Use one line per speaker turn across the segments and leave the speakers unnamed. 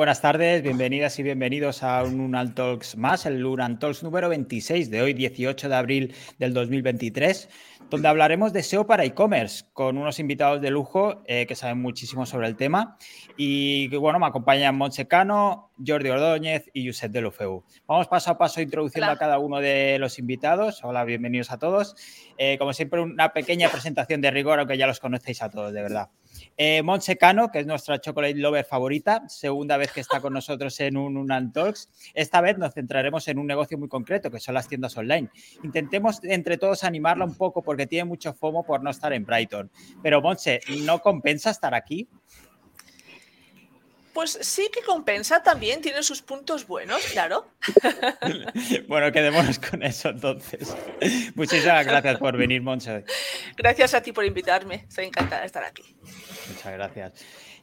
Buenas tardes, bienvenidas y bienvenidos a un Unan Talks más, el Unan Talks número 26 de hoy, 18 de abril del 2023, donde hablaremos de SEO para e-commerce con unos invitados de lujo eh, que saben muchísimo sobre el tema y que, bueno, me acompañan Monsecano, Jordi Ordóñez y Josep de Lufeu. Vamos paso a paso introduciendo a cada uno de los invitados. Hola, bienvenidos a todos. Eh, como siempre, una pequeña presentación de rigor, aunque ya los conocéis a todos, de verdad. Eh, Cano, que es nuestra chocolate lover favorita, segunda vez que está con nosotros en un Unan Talks. Esta vez nos centraremos en un negocio muy concreto, que son las tiendas online. Intentemos entre todos animarla un poco porque tiene mucho FOMO por no estar en Brighton. Pero Monse, ¿no compensa estar aquí?
Pues sí que compensa también, tiene sus puntos buenos, claro.
bueno, quedémonos con eso entonces. Muchísimas gracias por venir, Monse.
Gracias a ti por invitarme, estoy encantada de estar aquí.
Muchas gracias.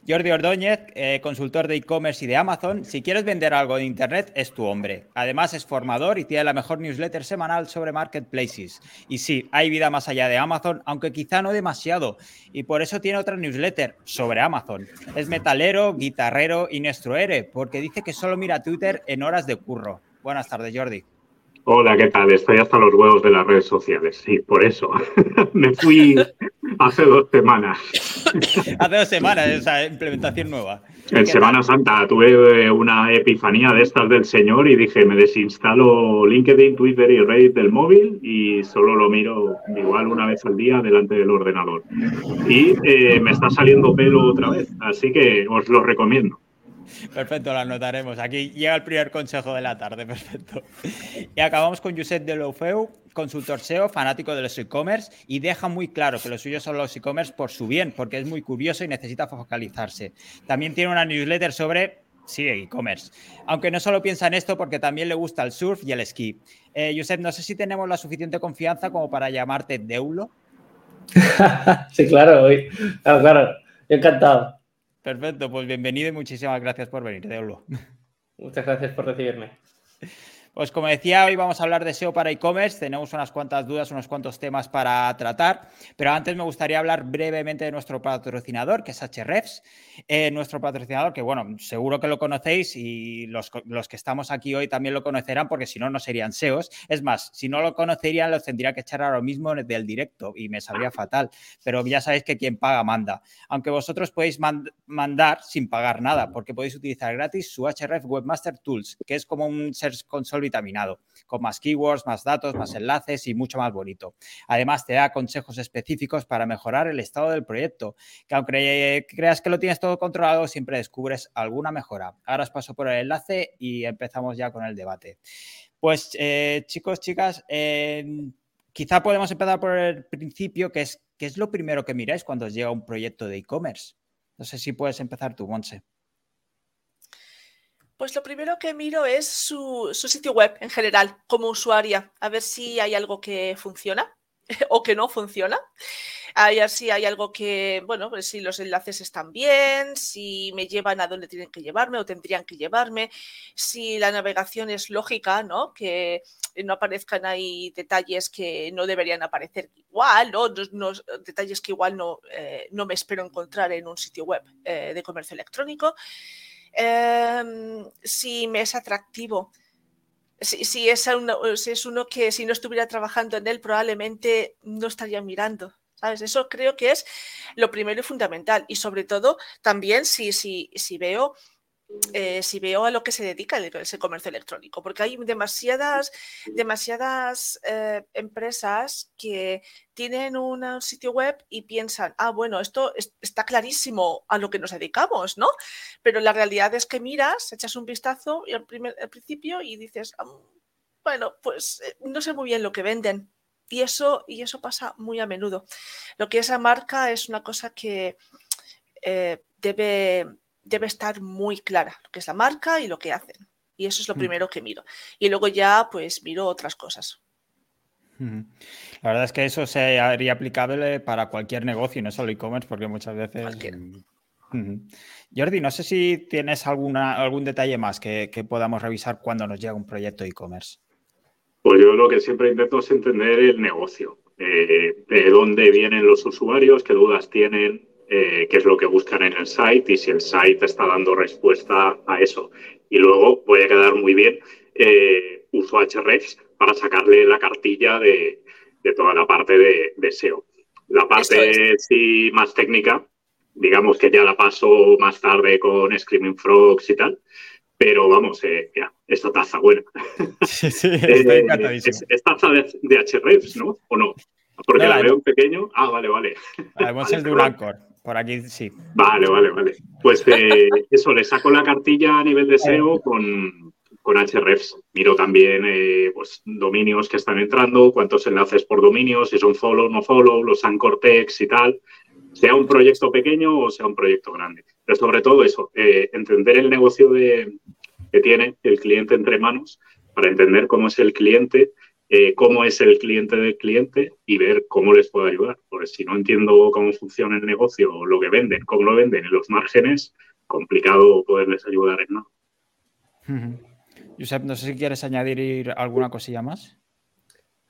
Jordi Ordóñez, eh, consultor de e-commerce y de Amazon. Si quieres vender algo de Internet, es tu hombre. Además, es formador y tiene la mejor newsletter semanal sobre marketplaces. Y sí, hay vida más allá de Amazon, aunque quizá no demasiado. Y por eso tiene otra newsletter sobre Amazon. Es metalero, guitarrero y nuestro porque dice que solo mira Twitter en horas de curro. Buenas tardes, Jordi.
Hola, ¿qué tal? Estoy hasta los huevos de las redes sociales. Sí, por eso. Me fui hace dos semanas.
hace dos semanas, esa implementación nueva.
En Semana Santa tuve eh, una epifanía de estas del señor y dije, me desinstalo LinkedIn, Twitter y Reddit del móvil y solo lo miro igual una vez al día delante del ordenador. Y eh, me está saliendo pelo otra vez, así que os lo recomiendo.
Perfecto, lo anotaremos. Aquí llega el primer consejo de la tarde, perfecto. Y acabamos con Josep de Lofeu, consultor SEO, fanático de los e-commerce y deja muy claro que los suyos son los e-commerce por su bien, porque es muy curioso y necesita focalizarse. También tiene una newsletter sobre e-commerce. Aunque no solo piensa en esto porque también le gusta el surf y el esquí. Eh, Josep, no sé si tenemos la suficiente confianza como para llamarte Deulo.
sí, claro, claro, claro. Encantado.
Perfecto, pues bienvenido y muchísimas gracias por venir, Deulo.
Muchas gracias por recibirme.
Pues como decía, hoy vamos a hablar de SEO para e-commerce. Tenemos unas cuantas dudas, unos cuantos temas para tratar, pero antes me gustaría hablar brevemente de nuestro patrocinador, que es Hrefs. Eh, nuestro patrocinador, que bueno, seguro que lo conocéis y los, que estamos aquí hoy también lo conocerán, porque si no, no serían SEOs. Es más, si no lo conocerían, los tendría que echar ahora mismo del directo y me sabría fatal. Pero ya sabéis que quien paga manda. Aunque vosotros podéis mandar sin pagar nada, porque podéis utilizar gratis su Href Webmaster Tools, que es como un Search Console vitaminado, con más keywords, más datos, más enlaces y mucho más bonito. Además, te da consejos específicos para mejorar el estado del proyecto, que aunque creas que lo tienes todo controlado, siempre descubres alguna mejora. Ahora os paso por el enlace y empezamos ya con el debate. Pues eh, chicos, chicas, quizá podemos empezar por el principio, que es, ¿qué es lo primero que miráis cuando os llega un proyecto de e-commerce? No sé si puedes empezar tú, Monse.
Pues lo primero que miro es su, sitio web en general, como usuaria, a ver si hay algo que funciona o que no funciona. A ver si hay algo que, bueno, pues si los enlaces están bien, si me llevan a donde tienen que llevarme o tendrían que llevarme, si la navegación es lógica, ¿no? Que no aparezcan ahí detalles que no deberían aparecer igual, ¿no? detalles que igual no, eh, no me espero encontrar en un sitio web eh, de comercio electrónico. Em, si me es atractivo. Si, es es uno que si no estuviera trabajando en él probablemente no estaría mirando. ¿Sabes? Eso creo que es lo primero y fundamental. Y sobre todo también si, si, si veo eh, si veo a lo que se dedica ese comercio electrónico, porque hay demasiadas, demasiadas eh, empresas que tienen un sitio web y piensan, ah, bueno, esto está clarísimo a lo que nos dedicamos, ¿no? Pero la realidad es que miras, echas un vistazo al, principio y dices, ah, bueno, pues eh, no sé muy bien lo que venden. Y eso, y eso pasa muy a menudo. Lo que es la marca es una cosa que debe debe estar muy clara lo que es la marca y lo que hacen. Y eso es lo mm. primero que miro. Y luego ya, pues, miro otras cosas.
La verdad es que eso se haría aplicable para cualquier negocio, no solo e-commerce, porque muchas veces... Jordi, no sé si tienes alguna, algún detalle más que, podamos revisar cuando nos llega un proyecto e-commerce.
Pues yo lo que siempre intento es entender el negocio, eh, de dónde vienen los usuarios, qué dudas tienen, eh, qué es lo que buscan en el site y si el site está dando respuesta a eso. Y luego voy a quedar muy bien, eh, uso Hrefs para sacarle la cartilla de, toda la parte de, SEO. La parte sí más técnica, digamos que ya la paso más tarde con Screaming Frogs y tal, pero vamos, eh, ya, esta taza buena.
Sí, sí, estoy encantadísimo.
Es, taza de, de Hrefs, ¿no? ¿O no? Porque la, veo pequeño. Ah, vale, vale.
Además es de un Anchor. Por aquí sí.
Vale, vale, vale. Pues eh, eso, le saco la cartilla a nivel de SEO con, con Hrefs. Miro también eh, pues, dominios que están entrando, cuántos enlaces por dominio, si son follow, no follow, los anchor text y tal. Sea un proyecto pequeño o sea un proyecto grande. Pero sobre todo eso, eh, entender el negocio de, que tiene el cliente entre manos para entender cómo es el cliente eh, cómo es el cliente del cliente y ver cómo les puedo ayudar. Porque si no entiendo cómo funciona el negocio, lo que venden, cómo lo venden en los márgenes, complicado poderles ayudar en nada.
Josep, no sé si quieres añadir alguna cosilla más.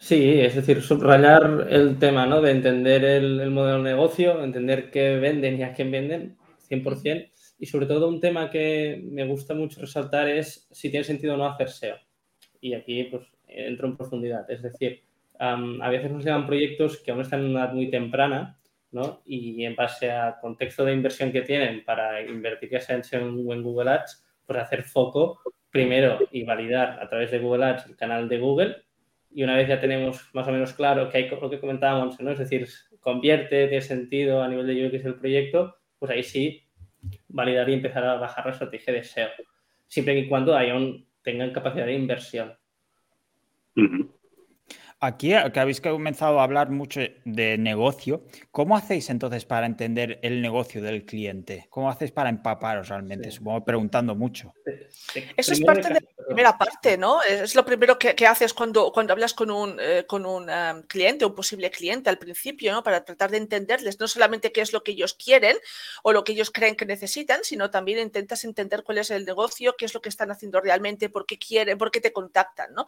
Sí, es decir, subrayar el tema ¿no? de entender el, modelo de negocio, entender qué venden y a quién venden, 100%. Y sobre todo un tema que me gusta mucho resaltar es si tiene sentido o no hacer SEO. Y aquí, pues, entro en profundidad. Es decir, a veces nos llegan proyectos que aún están en una edad muy temprana, ¿no? Y en base al contexto de inversión que tienen para invertir ya sea en, Google Ads, pues hacer foco primero y validar a través de Google Ads el canal de Google. Y una vez ya tenemos más o menos claro que hay lo que comentábamos, ¿no? Es decir, convierte, tiene sentido a nivel de UX el proyecto, pues ahí sí validar y empezar a bajar la estrategia de SEO. Siempre y cuando aún tengan capacidad de inversión.
Aquí, eh, que habéis comenzado a hablar mucho de negocio, ¿cómo hacéis entonces para entender el negocio del cliente? ¿Cómo hacéis para empaparos realmente? Supongo preguntando mucho.
Eso es parte de la primera parte, ¿no? Es lo primero que, haces cuando, cuando hablas con un, eh, con un um, cliente, un posible cliente al principio, ¿no? Para tratar de entenderles no solamente qué es lo que ellos quieren o lo que ellos creen que necesitan, sino también intentas entender cuál es el negocio, qué es lo que están haciendo realmente, por qué quieren, por qué te contactan, ¿no?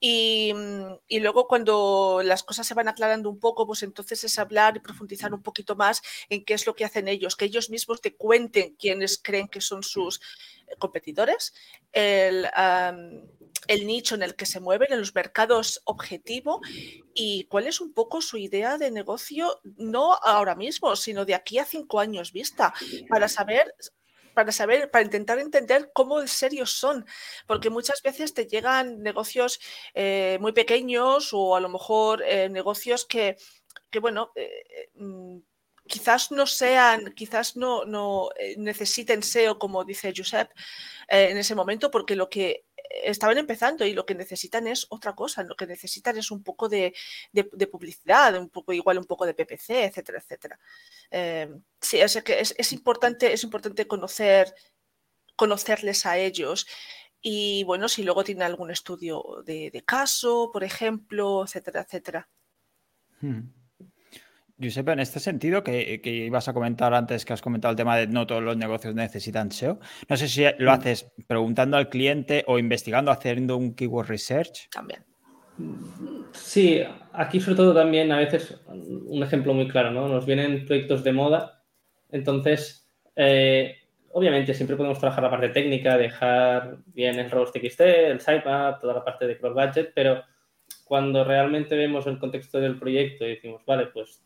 Mm, y, luego cuando las cosas se van aclarando un poco, pues entonces es hablar y profundizar un poquito más en qué es lo que hacen ellos, que ellos mismos te cuenten quiénes creen que son sus eh, competidores, el, el nicho en el que se mueven, en los mercados objetivo y cuál es un poco su idea de negocio, no ahora mismo, sino de aquí a cinco años vista, para saber para saber, para intentar entender cómo serios son, porque muchas veces te llegan negocios eh, muy pequeños o a lo mejor eh, negocios que, bueno, eh, mm, quizás no sean, quizás no, no necesiten SEO, como dice Josep, en ese momento, porque lo que estaban empezando y lo que necesitan es otra cosa, lo que necesitan es un poco de, publicidad, un poco igual un poco de PPC, etcétera, etcétera. Eh, sí, es, que es, importante, es importante conocer, conocerles a ellos y bueno, si luego tienen algún estudio de, caso, por ejemplo, etcétera, etcétera.
Hmm. Giuseppe, en este sentido que, ibas a comentar antes, que has comentado el tema de no todos los negocios necesitan SEO, no sé si lo mm. haces preguntando al cliente o investigando, haciendo un keyword research.
También.
Sí, aquí sobre todo también a veces un ejemplo muy claro, ¿no? Nos vienen proyectos de moda, entonces eh, obviamente siempre podemos trabajar la parte técnica, dejar bien el robots TXT, el sitemap, toda la parte de cross budget, pero cuando realmente vemos el contexto del proyecto y decimos, vale, pues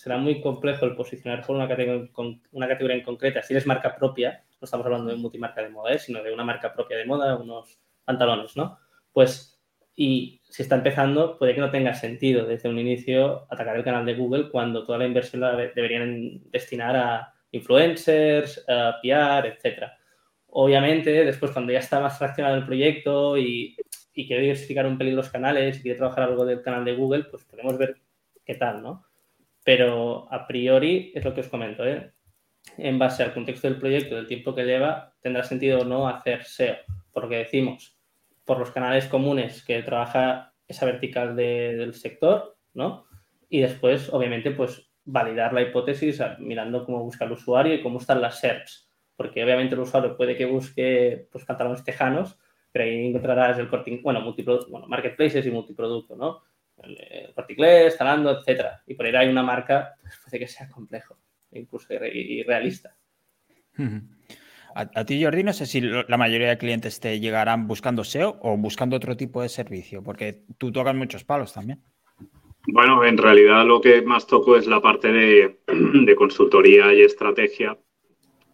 será muy complejo el posicionar por una categoría, con una categoría en concreta. Si eres marca propia, no estamos hablando de multimarca de moda, ¿eh? sino de una marca propia de moda, unos pantalones, ¿no? Pues, y si está empezando, puede que no tenga sentido desde un inicio atacar el canal de Google cuando toda la inversión la deberían destinar a influencers, a PR, etcétera. Obviamente, después cuando ya está más fraccionado el proyecto y y quiere diversificar un pelín los canales y quiere trabajar algo del canal de Google, pues podemos ver qué tal, ¿no? Pero a priori es lo que os comento, ¿eh? En base al contexto del proyecto, del tiempo que lleva, tendrá sentido o no hacer SEO, porque decimos, por los canales comunes que trabaja esa vertical del sector, ¿no? Y después, obviamente, pues validar la hipótesis mirando cómo busca el usuario y cómo están las SERPs, porque obviamente el usuario puede que busque pues, pantalones tejanos, pero ahí encontrarás el corte, bueno, bueno, marketplaces y multiproducto, ¿no? El, corte inglés, Zalando, etcétera. Y por ahí una marca, pues puede que sea complejo. incluso irrealista.
A, ti, Jordi, no sé si la mayoría de clientes te llegarán buscando SEO o buscando otro tipo de servicio, porque tú tocas muchos palos también.
Bueno, en realidad lo que más toco es la parte de, consultoría y estrategia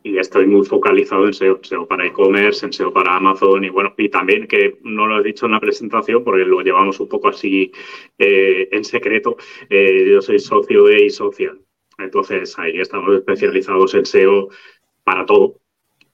y estoy muy focalizado en SEO, SEO para e-commerce, en SEO para Amazon y bueno, y también que no lo he dicho en la presentación porque lo llevamos un poco así eh, en secreto, eh, yo soy socio de eSocial, entonces ahí estamos especializados en SEO para todo,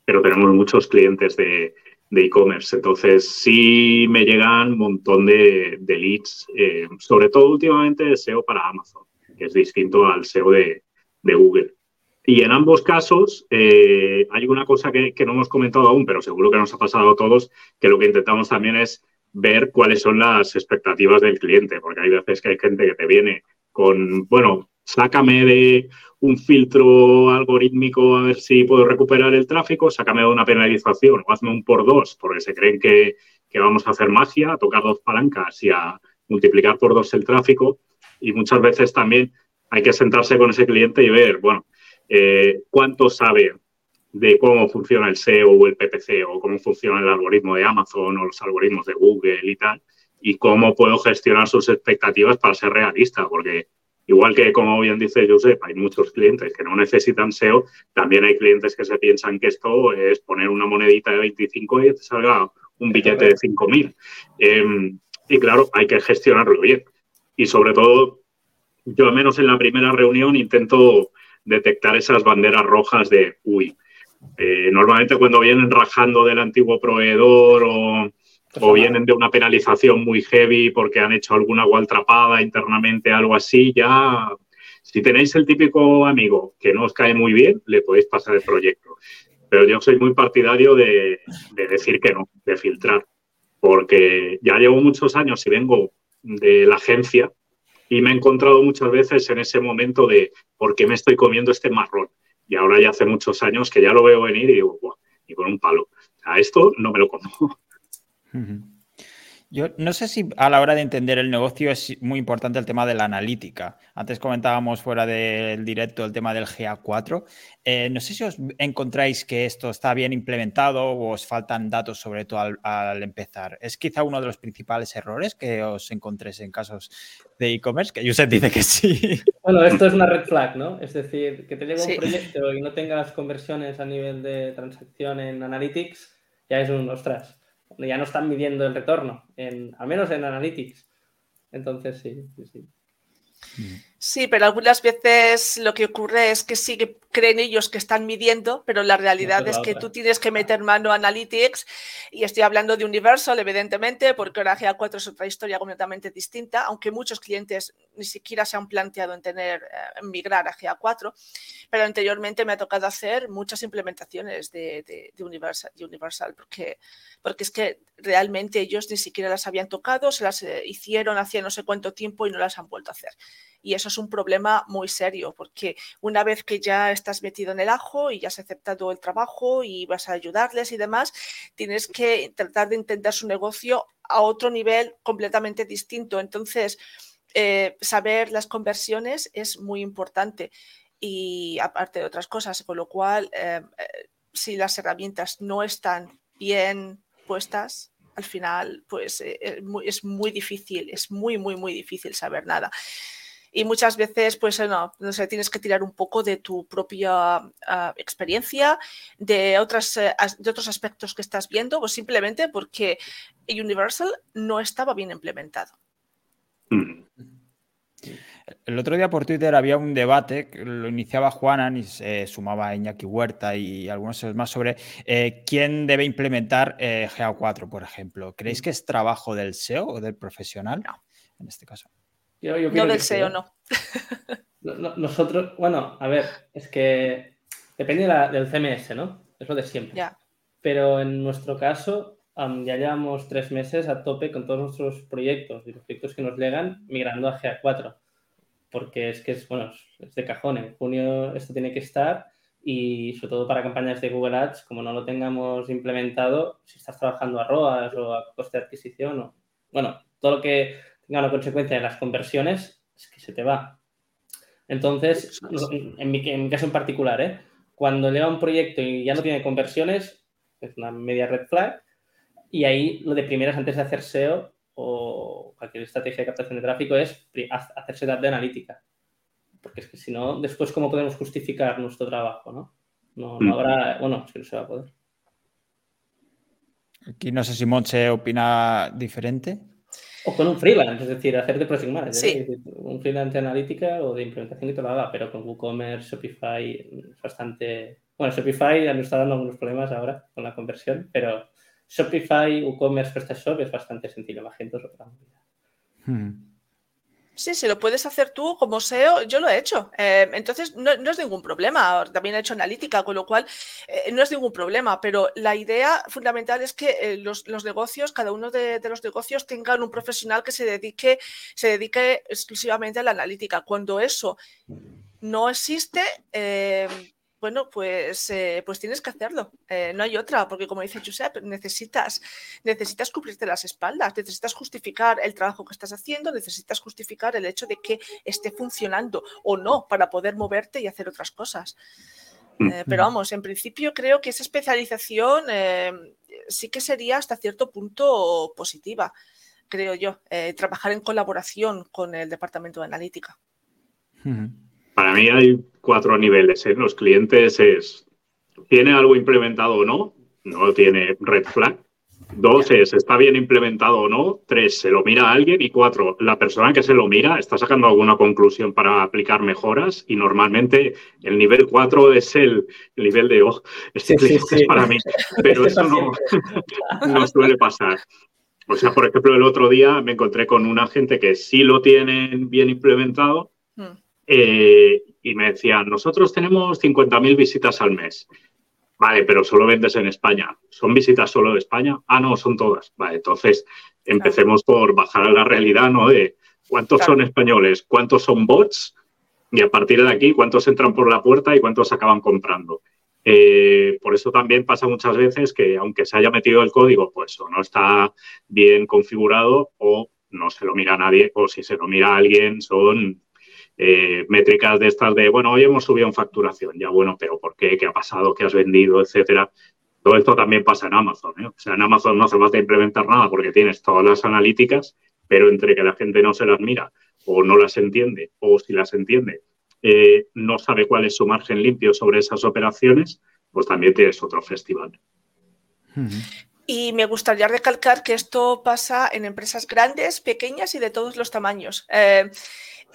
pero tenemos muchos clientes de e-commerce. Entonces, sí me llegan un montón de, leads, eh, sobre todo últimamente de SEO para Amazon, que es distinto al SEO de, Google. Y en ambos casos eh, hay una cosa que, que, no hemos comentado aún, pero seguro que nos ha pasado a todos, que lo que intentamos también es ver cuáles son las expectativas del cliente, porque hay veces que hay gente que te viene con, bueno, sácame de un filtro algorítmico a ver si puedo recuperar el tráfico, sácame de una penalización o hazme un por dos, porque se creen que, vamos a hacer magia, a tocar dos palancas y a multiplicar por dos el tráfico. Y muchas veces también hay que sentarse con ese cliente y ver, bueno, eh, cuánto sabe de cómo funciona el SEO o el PPC o cómo funciona el algoritmo de Amazon o los algoritmos de Google y tal, y cómo puedo gestionar sus expectativas para ser realista, porque Igual que, como bien dice Josep, hay muchos clientes que no necesitan SEO, también hay clientes que se piensan que esto es poner una monedita de 25 y te salga un billete de 5.000. Em, y claro, hay que gestionarlo bien. Y sobre todo, yo al menos en la primera reunión intento detectar esas banderas rojas de, uy, eh, normalmente cuando vienen rajando del antiguo proveedor o o vienen de una penalización muy heavy porque han hecho alguna atrapada internamente, algo así, ya si tenéis el típico amigo que no os cae muy bien, le podéis pasar el proyecto. Pero yo soy muy partidario de, decir que no, de filtrar, porque ya llevo muchos años y vengo de la agencia y me he encontrado muchas veces en ese momento de por qué me estoy comiendo este marrón. Y ahora ya hace muchos años que ya lo veo venir y digo, Buah, y con un palo. A esto no me lo como.
Yo no sé si a la hora de entender el negocio es muy importante el tema de la analítica. Antes comentábamos fuera del directo el tema del GA4. Eh, no sé si os encontráis que esto está bien implementado o os faltan datos sobre todo al, empezar. ¿Es quizá uno de los principales errores que os encontréis en casos de e-commerce? Que Josep dice que sí.
Bueno, esto es una red flag, ¿no? Es decir, que te llegue un proyecto y no tengas conversiones a nivel de transacción en Analytics, ya es un ostras ya no están midiendo el retorno, en, al menos en Analytics. Entonces, sí, sí, sí.
Sí, pero algunas veces lo que ocurre es que sí que creen ellos que están midiendo, pero la realidad es que tú tienes que meter mano a Analytics y estoy hablando de Universal, evidentemente, porque ahora GA4 es otra historia completamente distinta, aunque muchos clientes ni siquiera se han planteado en tener, eh, en migrar a GA4, pero anteriormente me ha tocado hacer muchas implementaciones de, Universal, Universal porque, porque es que realmente ellos ni siquiera las habían tocado, se las eh, hicieron hacía no sé cuánto tiempo y no las han vuelto a hacer. Y eso es un problema muy serio, porque una vez que ya estás metido en el ajo y ya has aceptado el trabajo y vas a ayudarles y demás, tienes que tratar de intentar su negocio a otro nivel completamente distinto. Entonces, eh, saber las conversiones es muy importante y aparte de otras cosas, con lo cual, eh, eh, si las herramientas no están bien puestas, al final, pues es muy difícil, es muy, muy, muy difícil saber nada y muchas veces, pues no, no sé, tienes que tirar un poco de tu propia ah, experiencia, de, otras, eh, de otros aspectos que estás viendo, o simplemente porque Universal no estaba bien implementado. Mm.
El otro día por Twitter había un debate, que lo iniciaba Juanan y se sumaba Iñaki Huerta y algunos más sobre eh, quién debe implementar eh, GA4, por ejemplo. ¿Creéis mm. que es trabajo del SEO o del profesional? En este caso
no del SEO, ¿eh?
no. Nosotros, bueno, a ver, es que depende del CMS, ¿no? Es lo de siempre. Pero en nuestro caso, ya llevamos tres meses a tope con todos nuestros proyectos y los proyectos que nos llegan migrando a GA4. Porque es que es, bueno, es de cajón. En junio esto tiene que estar y sobre todo para campañas de Google Ads, como no lo tengamos implementado, si estás trabajando a ROAS o a coste de adquisición o, bueno, todo lo que tenga la consecuencia de las conversiones, es que se te va. Entonces, en mi, caso en particular, ¿eh? cuando llega un proyecto y ya no tiene conversiones, es una media red flag, y ahí lo de primeras antes de hacer SEO o cualquier estrategia de captación de tráfico es hacerse de analítica. Porque es que si no, después, ¿cómo podemos justificar nuestro trabajo? No, no, no mm. habrá, bueno, es que no se va a poder.
Aquí no sé si Monche opina diferente.
O con un freelance, es decir, hacer de project manager. Un freelance de analítica o de implementación y todo lo haga, pero con WooCommerce, Shopify es bastante. Bueno, Shopify nos está dando algunos problemas ahora con la conversión, pero Shopify, WooCommerce, PrestaShop es bastante sencillo. Magento es otra
Sí, si lo puedes hacer tú como SEO, yo lo he hecho. Eh, entonces, no, es ningún problema. También he hecho analítica, con lo cual eh, no es ningún problema. Pero la idea fundamental es que eh, los, negocios, cada uno de, los negocios, tengan un profesional que se dedique, se dedique exclusivamente a la analítica. Cuando eso no existe, bueno, pues, eh, pues tienes que hacerlo. Eh, no hay otra, porque como dice Giuseppe, necesitas, necesitas cubrirte las espaldas, necesitas justificar el trabajo que estás haciendo, necesitas justificar el hecho de que esté funcionando o no para poder moverte y hacer otras cosas. Mm. Eh, pero vamos, en principio creo que esa especialización sí que sería hasta cierto punto positiva, creo yo, trabajar en colaboración con el departamento de analítica.
Para mí hay cuatro niveles. ¿eh? Los clientes es, ¿tiene algo implementado o no? No tiene red flag. Dos es, ¿está bien implementado o no? Tres, ¿se lo mira a alguien? Y cuatro, la persona que se lo mira está sacando alguna conclusión para aplicar mejoras y normalmente el nivel cuatro es el, nivel de, oh, este cliente es para mí. Pero eso no, no suele pasar. O sea, por ejemplo, el otro día me encontré con una gente que sí lo tienen bien implementado, hmm. Eh, y me decían, nosotros tenemos 50.000 visitas al mes. Vale, pero solo vendes en España. ¿Son visitas solo de España? Ah, no, son todas. Vale, entonces empecemos por bajar a la realidad, ¿no? De cuántos son españoles, cuántos son bots y a partir de aquí cuántos entran por la puerta y cuántos acaban comprando. Eh, por eso también pasa muchas veces que aunque se haya metido el código, pues o no está bien configurado o no se lo mira nadie o si se lo mira alguien son eh, métricas de estas de, bueno, hoy hemos subido en facturación, ya bueno, pero ¿por qué? ¿Qué ha pasado? ¿Qué has vendido? Etcétera. Todo esto también pasa en Amazon. ¿eh? O sea, en Amazon no se va a implementar nada porque tienes todas las analíticas, pero entre que la gente no se las mira o no las entiende, o si las entiende, eh, no sabe cuál es su margen limpio sobre esas operaciones, pues también tienes otro festival.
Y me gustaría recalcar que esto pasa en empresas grandes, pequeñas y de todos los tamaños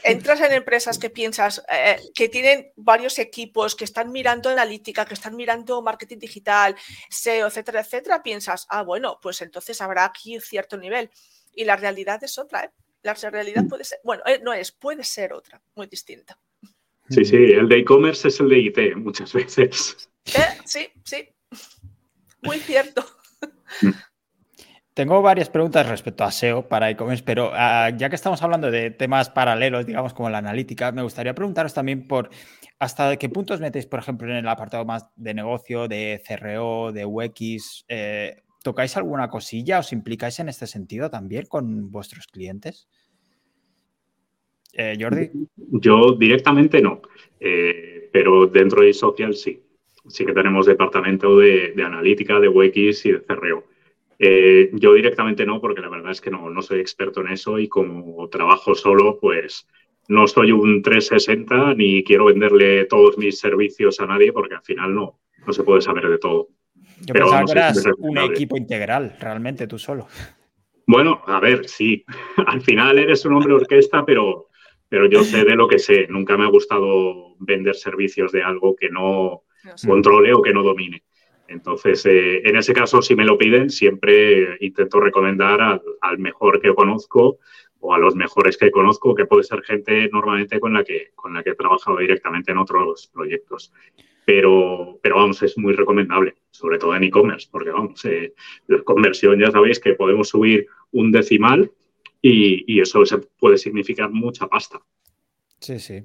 entras en empresas que piensas eh, que tienen varios equipos, que están mirando analítica, que están mirando marketing digital, SEO, etcétera, etcétera, piensas, ah, bueno, pues entonces habrá aquí cierto nivel. Y la realidad es otra, ¿eh? La realidad puede ser, bueno, eh, no es, puede ser otra, muy distinta.
Sí, sí, el de e-commerce es el de IT muchas veces.
Sí, sí, muy cierto.
Tengo varias preguntas respecto a SEO para e-commerce, pero ah, ya que estamos hablando de temas paralelos, digamos como la analítica, me gustaría preguntaros también por hasta qué puntos metéis, por ejemplo, en el apartado más de negocio, de CRO, de UX. Eh, ¿Tocáis alguna cosilla? ¿Os implicáis en este sentido también con vuestros clientes? Eh, Jordi.
Yo directamente no, eh, pero dentro de social sí. Sí que tenemos departamento de, de analítica, de UX y de CRO. Eh, yo directamente no, porque la verdad es que no, no soy experto en eso y como trabajo solo, pues no soy un 360 ni quiero venderle todos mis servicios a nadie porque al final no, no se puede saber de todo.
Yo pensaba que eras un equipo integral, realmente tú solo.
Bueno, a ver, sí, al final eres un hombre orquesta, pero, pero yo sé de lo que sé. Nunca me ha gustado vender servicios de algo que no controle o que no domine. Entonces, eh, en ese caso, si me lo piden, siempre intento recomendar al, mejor que conozco o a los mejores que conozco, que puede ser gente normalmente con la que, con la que he trabajado directamente en otros proyectos. Pero, pero vamos, es muy recomendable, sobre todo en e-commerce, porque vamos, eh, la conversión ya sabéis que podemos subir un decimal y, y eso se puede significar mucha pasta.
Sí, sí.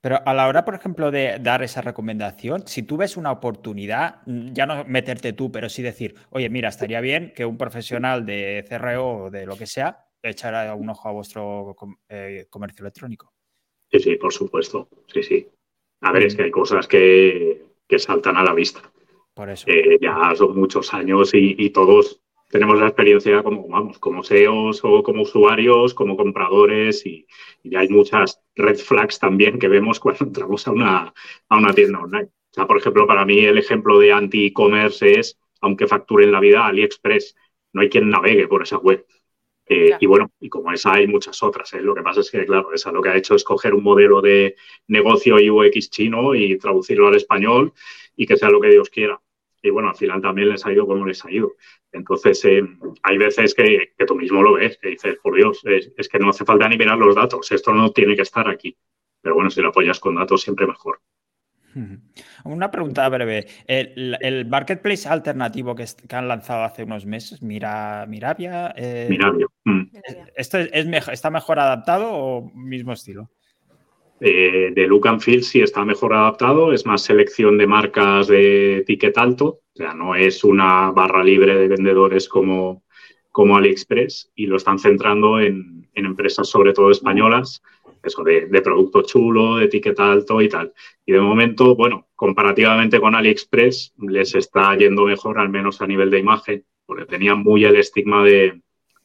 Pero a la hora, por ejemplo, de dar esa recomendación, si tú ves una oportunidad, mm, ya no meterte tú, pero sí decir, oye, mira, estaría bien que un profesional de CRO o de lo que sea echara un ojo a vuestro eh, comercio electrónico.
Sí, sí, por supuesto. Sí, sí. A ver, es que hay cosas que, saltan a la vista.
Por eso.
ya son muchos años y, todos tenemos la experiencia como, vamos, como SEOs o como usuarios, como compradores y, hay muchas red flags también que vemos cuando entramos a una, a una tienda online. O sea, por ejemplo, para mí el ejemplo de anti-e-commerce es, aunque facturen la vida, AliExpress. No hay quien navegue por esa web. Eh, y bueno, y como esa hay muchas otras. ¿eh? Lo que pasa es que, claro, esa lo que ha hecho es coger un modelo de negocio UX chino y traducirlo al español y que sea lo que Dios quiera. Y bueno, al final también les ha ido como les ha ido. Entonces, eh, hay veces que, tú mismo lo ves, que dices, por Dios, es, que no hace falta ni mirar los datos, esto no tiene que estar aquí. Pero bueno, si lo apoyas con datos, siempre mejor.
Una pregunta breve. El, marketplace alternativo que, han lanzado hace unos meses, Mira, Mirabia.
Eh, Mirabia. Mm.
¿Esto es, está mejor adaptado o mismo estilo?
Eh, de look and feel sí está mejor adaptado, es más selección de marcas de ticket alto, o sea, no es una barra libre de vendedores como, como AliExpress y lo están centrando en, en empresas sobre todo españolas eso de, producto chulo, de etiqueta alto y tal. Y de momento, bueno, comparativamente con AliExpress, les está yendo mejor, al menos a nivel de imagen, porque tenían muy el estigma de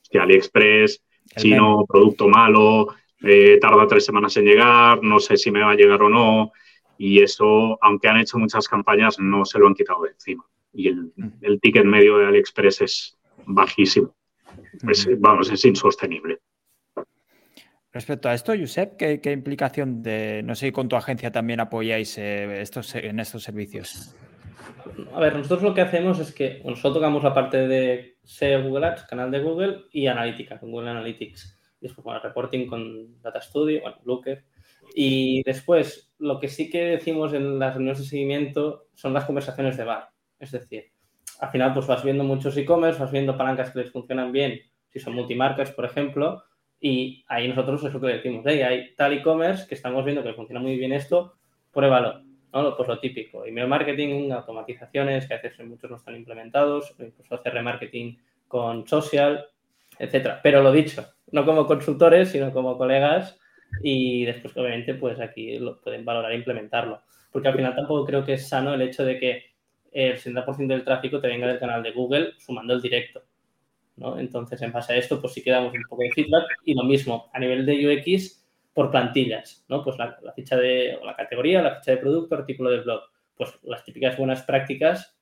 que AliExpress, chino, producto malo, eh, tarda tres semanas en llegar, no sé si me va a llegar o no. Y eso, aunque han hecho muchas campañas, no se lo han quitado de encima. Y el, ticket medio de AliExpress es bajísimo. vamos, es insostenible.
Respecto a esto, Josep, ¿qué, implicación de, no sé, con tu agencia también apoyáis eh, estos, en estos servicios?
A ver, nosotros lo que hacemos es que nosotros tocamos la parte de SEO Google Ads, canal de Google y analítica con Google Analytics. Después, bueno, reporting con Data Studio, bueno, Looker. Y después, lo que sí que decimos en las reuniones de seguimiento son las conversaciones de bar. Es decir, al final, pues vas viendo muchos e-commerce, vas viendo palancas que les funcionan bien, si son multimarcas, por ejemplo, y ahí nosotros es lo que decimos, hay tal e-commerce que estamos viendo que funciona muy bien esto, pruébalo. ¿no? Pues lo típico, email marketing, automatizaciones que a veces muchos no están implementados, incluso hacer remarketing con social, etcétera. Pero lo dicho, no como consultores, sino como colegas y después obviamente pues aquí lo pueden valorar e implementarlo. Porque al final tampoco creo que es sano el hecho de que el 60% del tráfico te venga del canal de Google sumando el directo. Entonces, en base a esto, pues sí que damos un poco de feedback y lo mismo a nivel de UX por plantillas, ¿no? Pues la, ficha de, la categoría, la ficha de producto, artículo de blog, pues las típicas buenas prácticas,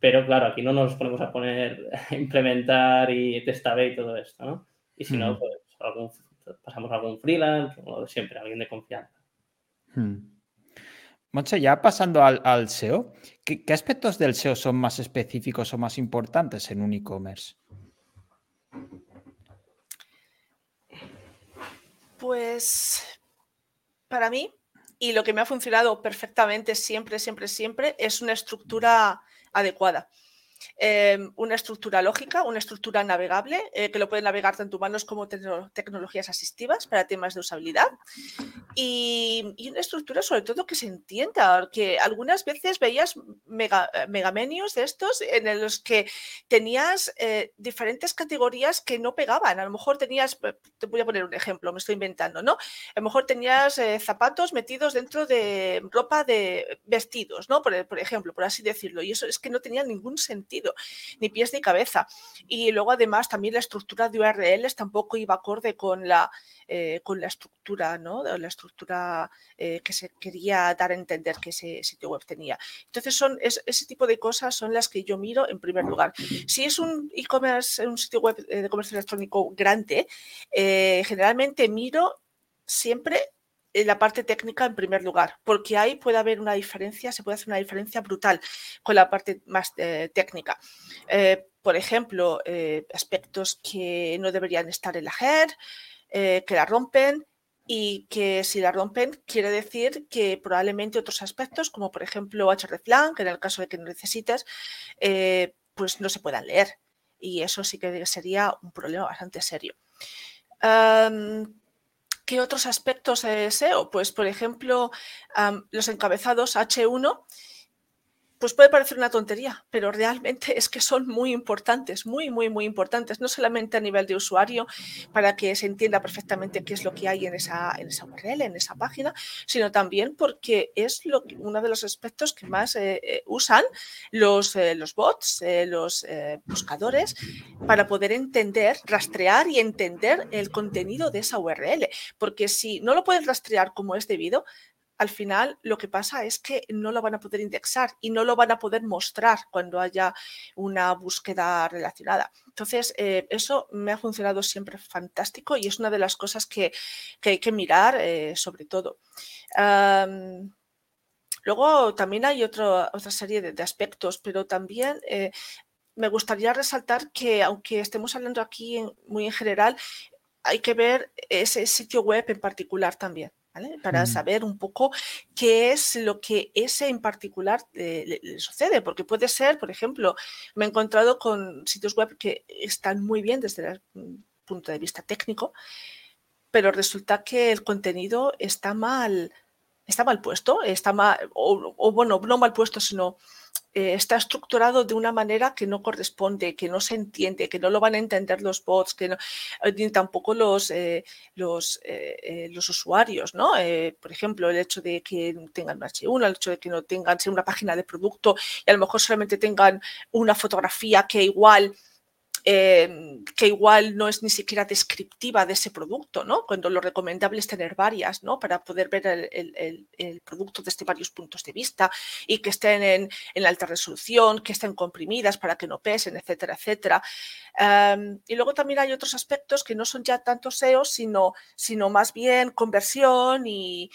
pero claro, aquí no nos ponemos a poner, a implementar y testar y todo esto, ¿no? Y si no, pues pasamos a algún freelance, o siempre, alguien de confianza.
Monche, ya pasando al, SEO, ¿qué, aspectos del SEO son más específicos o más importantes en un e-commerce?
Pues para mí, y lo que me ha funcionado perfectamente siempre, siempre, siempre, es una estructura adecuada. Em, una estructura lógica, una estructura navegable, eh, que lo pueden navegar tanto humanos como tecnologías asistivas para temas de usabilidad. Y, una estructura sobre todo que se entienda, que algunas veces veías mega, eh, de estos en los que tenías eh, diferentes categorías que no pegaban. A lo mejor tenías, te voy a poner un ejemplo, me estoy inventando, ¿no? A lo mejor tenías zapatos metidos dentro de ropa de vestidos, ¿no? Por, por ejemplo, por así decirlo. Y eso es que no tenía ningún sentido ni pies ni cabeza. Y luego además también la estructura de URLs tampoco iba acorde con la, eh, con la estructura, ¿no? La estructura eh, que se quería dar a entender que ese sitio web tenía. Entonces son ese tipo de cosas son las que yo miro en primer lugar. Si es un e-commerce, un sitio web eh, de comercio electrónico grande, generalmente miro siempre la parte técnica en primer lugar, porque ahí puede haber una diferencia, se puede hacer una diferencia brutal con la parte más eh, técnica. Eh, por ejemplo, eh, aspectos que no deberían estar en la head, que la rompen y que si la rompen quiere decir que probablemente otros aspectos, como por ejemplo hreflang, que en el caso de que no necesites, pues no se puedan leer. Y eso sí que sería un problema bastante serio. ¿Qué otros aspectos de SEO? Pues, por ejemplo, los encabezados H1 pues puede parecer una tontería, pero realmente es que son muy importantes, muy, muy, muy importantes, no solamente a nivel de usuario, para que se entienda perfectamente qué es lo que hay en esa, en esa URL, en esa página, sino también porque es lo uno de los aspectos que más eh, eh, usan los, eh, los bots, los buscadores, para poder entender, rastrear y entender el contenido de esa URL. Porque si no lo pueden rastrear como es debido, al final lo que pasa es que no lo van a poder indexar y no lo van a poder mostrar cuando haya una búsqueda relacionada. Entonces, eh, eso me ha funcionado siempre fantástico y es una de las cosas que, hay que mirar eh, sobre todo. luego también hay otra serie de, aspectos, pero también eh, me gustaría resaltar que aunque estemos hablando aquí muy en general, hay que ver ese sitio web en particular también. Para saber un poco qué es lo que ese en particular le, sucede, porque puede ser, por ejemplo, me he encontrado con sitios web que están muy bien desde el mm, punto de vista técnico, pero resulta que el contenido está mal, está mal puesto, está mal, o bueno, no mal puesto, sino eh, está estructurado de una manera que no corresponde, que no se entiende, que no lo van a entender los bots, que no, eh, ni tampoco los, eh, los, usuarios, ¿no? por ejemplo, el hecho de que tengan un H1, el hecho de que no tengan una página de producto y a lo mejor solamente tengan una fotografía que igual Em, que igual no es ni siquiera descriptiva de ese producto, ¿no? Cuando lo recomendable es tener varias, ¿no? Para poder ver el, producto desde varios puntos de vista y que estén en, alta resolución, que estén comprimidas para que no pesen, etcétera, etcétera. Em, y luego también hay otros aspectos que no son ya tanto SEO, sino, sino más bien conversión y,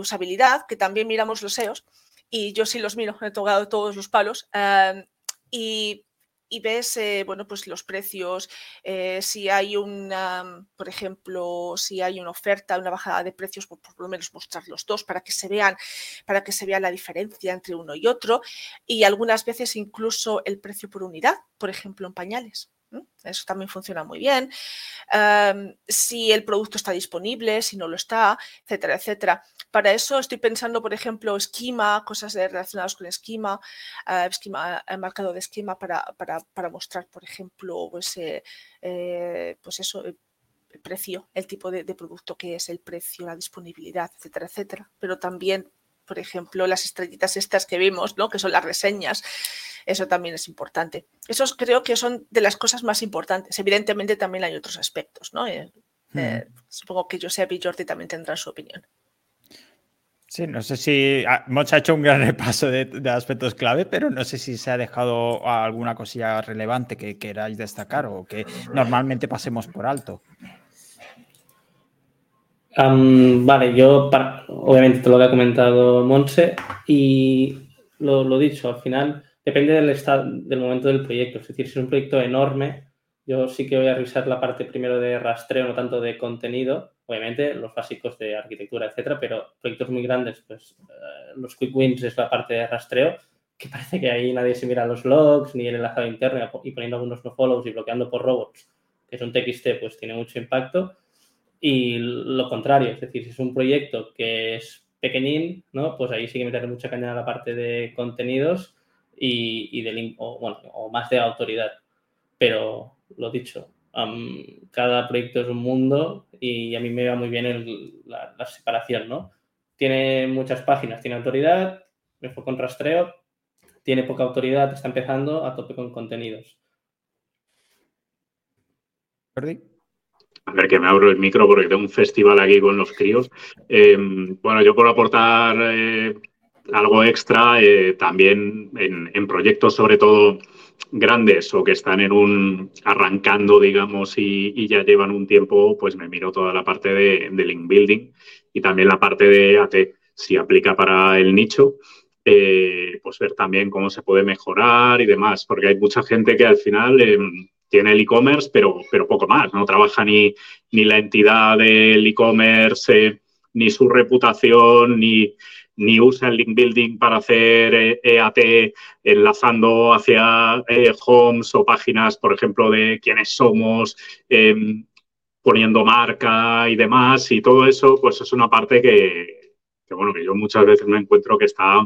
usabilidad, que también miramos los SEOs. Y yo sí los miro, he tocado todos los palos. Em, y y ves, eh, bueno, pues los precios, eh, si hay una, por ejemplo, si hay una oferta, una bajada de precios, pues por lo menos mostrar los dos para que se vean, para que se vea la diferencia entre uno y otro, y algunas veces incluso el precio por unidad, por ejemplo, en pañales. Eso también funciona muy bien. si el producto está disponible, si no lo está, etcétera, etcétera. Para eso estoy pensando, por ejemplo, esquema, cosas relacionadas con esquema, uh, esquema marcado de esquema para, para, mostrar, por ejemplo, pues, eh, eh, pues eso, el precio, el tipo de, de producto que es, el precio, la disponibilidad, etcétera, etcétera. Pero también, por ejemplo, las estrellitas estas que vimos, ¿no? que son las reseñas. Eso también es importante. Esos creo que son de las cosas más importantes. Evidentemente también hay otros aspectos, ¿no? Eh, hmm. eh, supongo que Josep y Jordi también tendrán su opinión.
Sí, no sé si hemos hecho un gran repaso de, aspectos clave, pero no sé si se ha dejado alguna cosilla relevante que queráis destacar o que normalmente pasemos por alto.
vale, yo obviamente te lo había comentado Monse y lo, lo dicho, al final Depende del, estado, del momento del proyecto. Es decir, si es un proyecto enorme, yo sí que voy a revisar la parte primero de rastreo, no tanto de contenido, obviamente los básicos de arquitectura, etcétera, pero proyectos muy grandes, pues eh, los quick wins es la parte de rastreo, que parece que ahí nadie se mira los logs ni el enlazado interno y poniendo algunos no follows y bloqueando por robots, que es un TXT, pues tiene mucho impacto. Y lo contrario, es decir, si es un proyecto que es pequeñín, ¿no? Pues ahí sí que meterle mucha caña a la parte de contenidos y, y o, bueno, o más de autoridad. Pero lo dicho, cada proyecto es un mundo y a mí me va muy bien la, separación, ¿no? Tiene muchas páginas, tiene autoridad, me fue con rastreo, tiene poca autoridad, está empezando a tope con contenidos.
A ver, que me abro el micro porque tengo un festival aquí con los críos. Em, bueno, yo puedo aportar eh, algo extra eh, también en, proyectos sobre todo grandes o que están en un arrancando, digamos, y, ya llevan un tiempo, pues me miro toda la parte de, link building y también la parte de AT, si aplica para el nicho, eh, pues ver también cómo se puede mejorar y demás, porque hay mucha gente que al final em, tiene el e-commerce, pero, pero poco más, no trabaja ni, ni la entidad del e-commerce, ni su reputación, ni, ni usa el link building para hacer EAT eh, e enlazando hacia eh, homes o páginas, por ejemplo, de quiénes somos, em, poniendo marca y demás. Y todo eso, pues es una parte que, bueno, que yo muchas veces me encuentro que está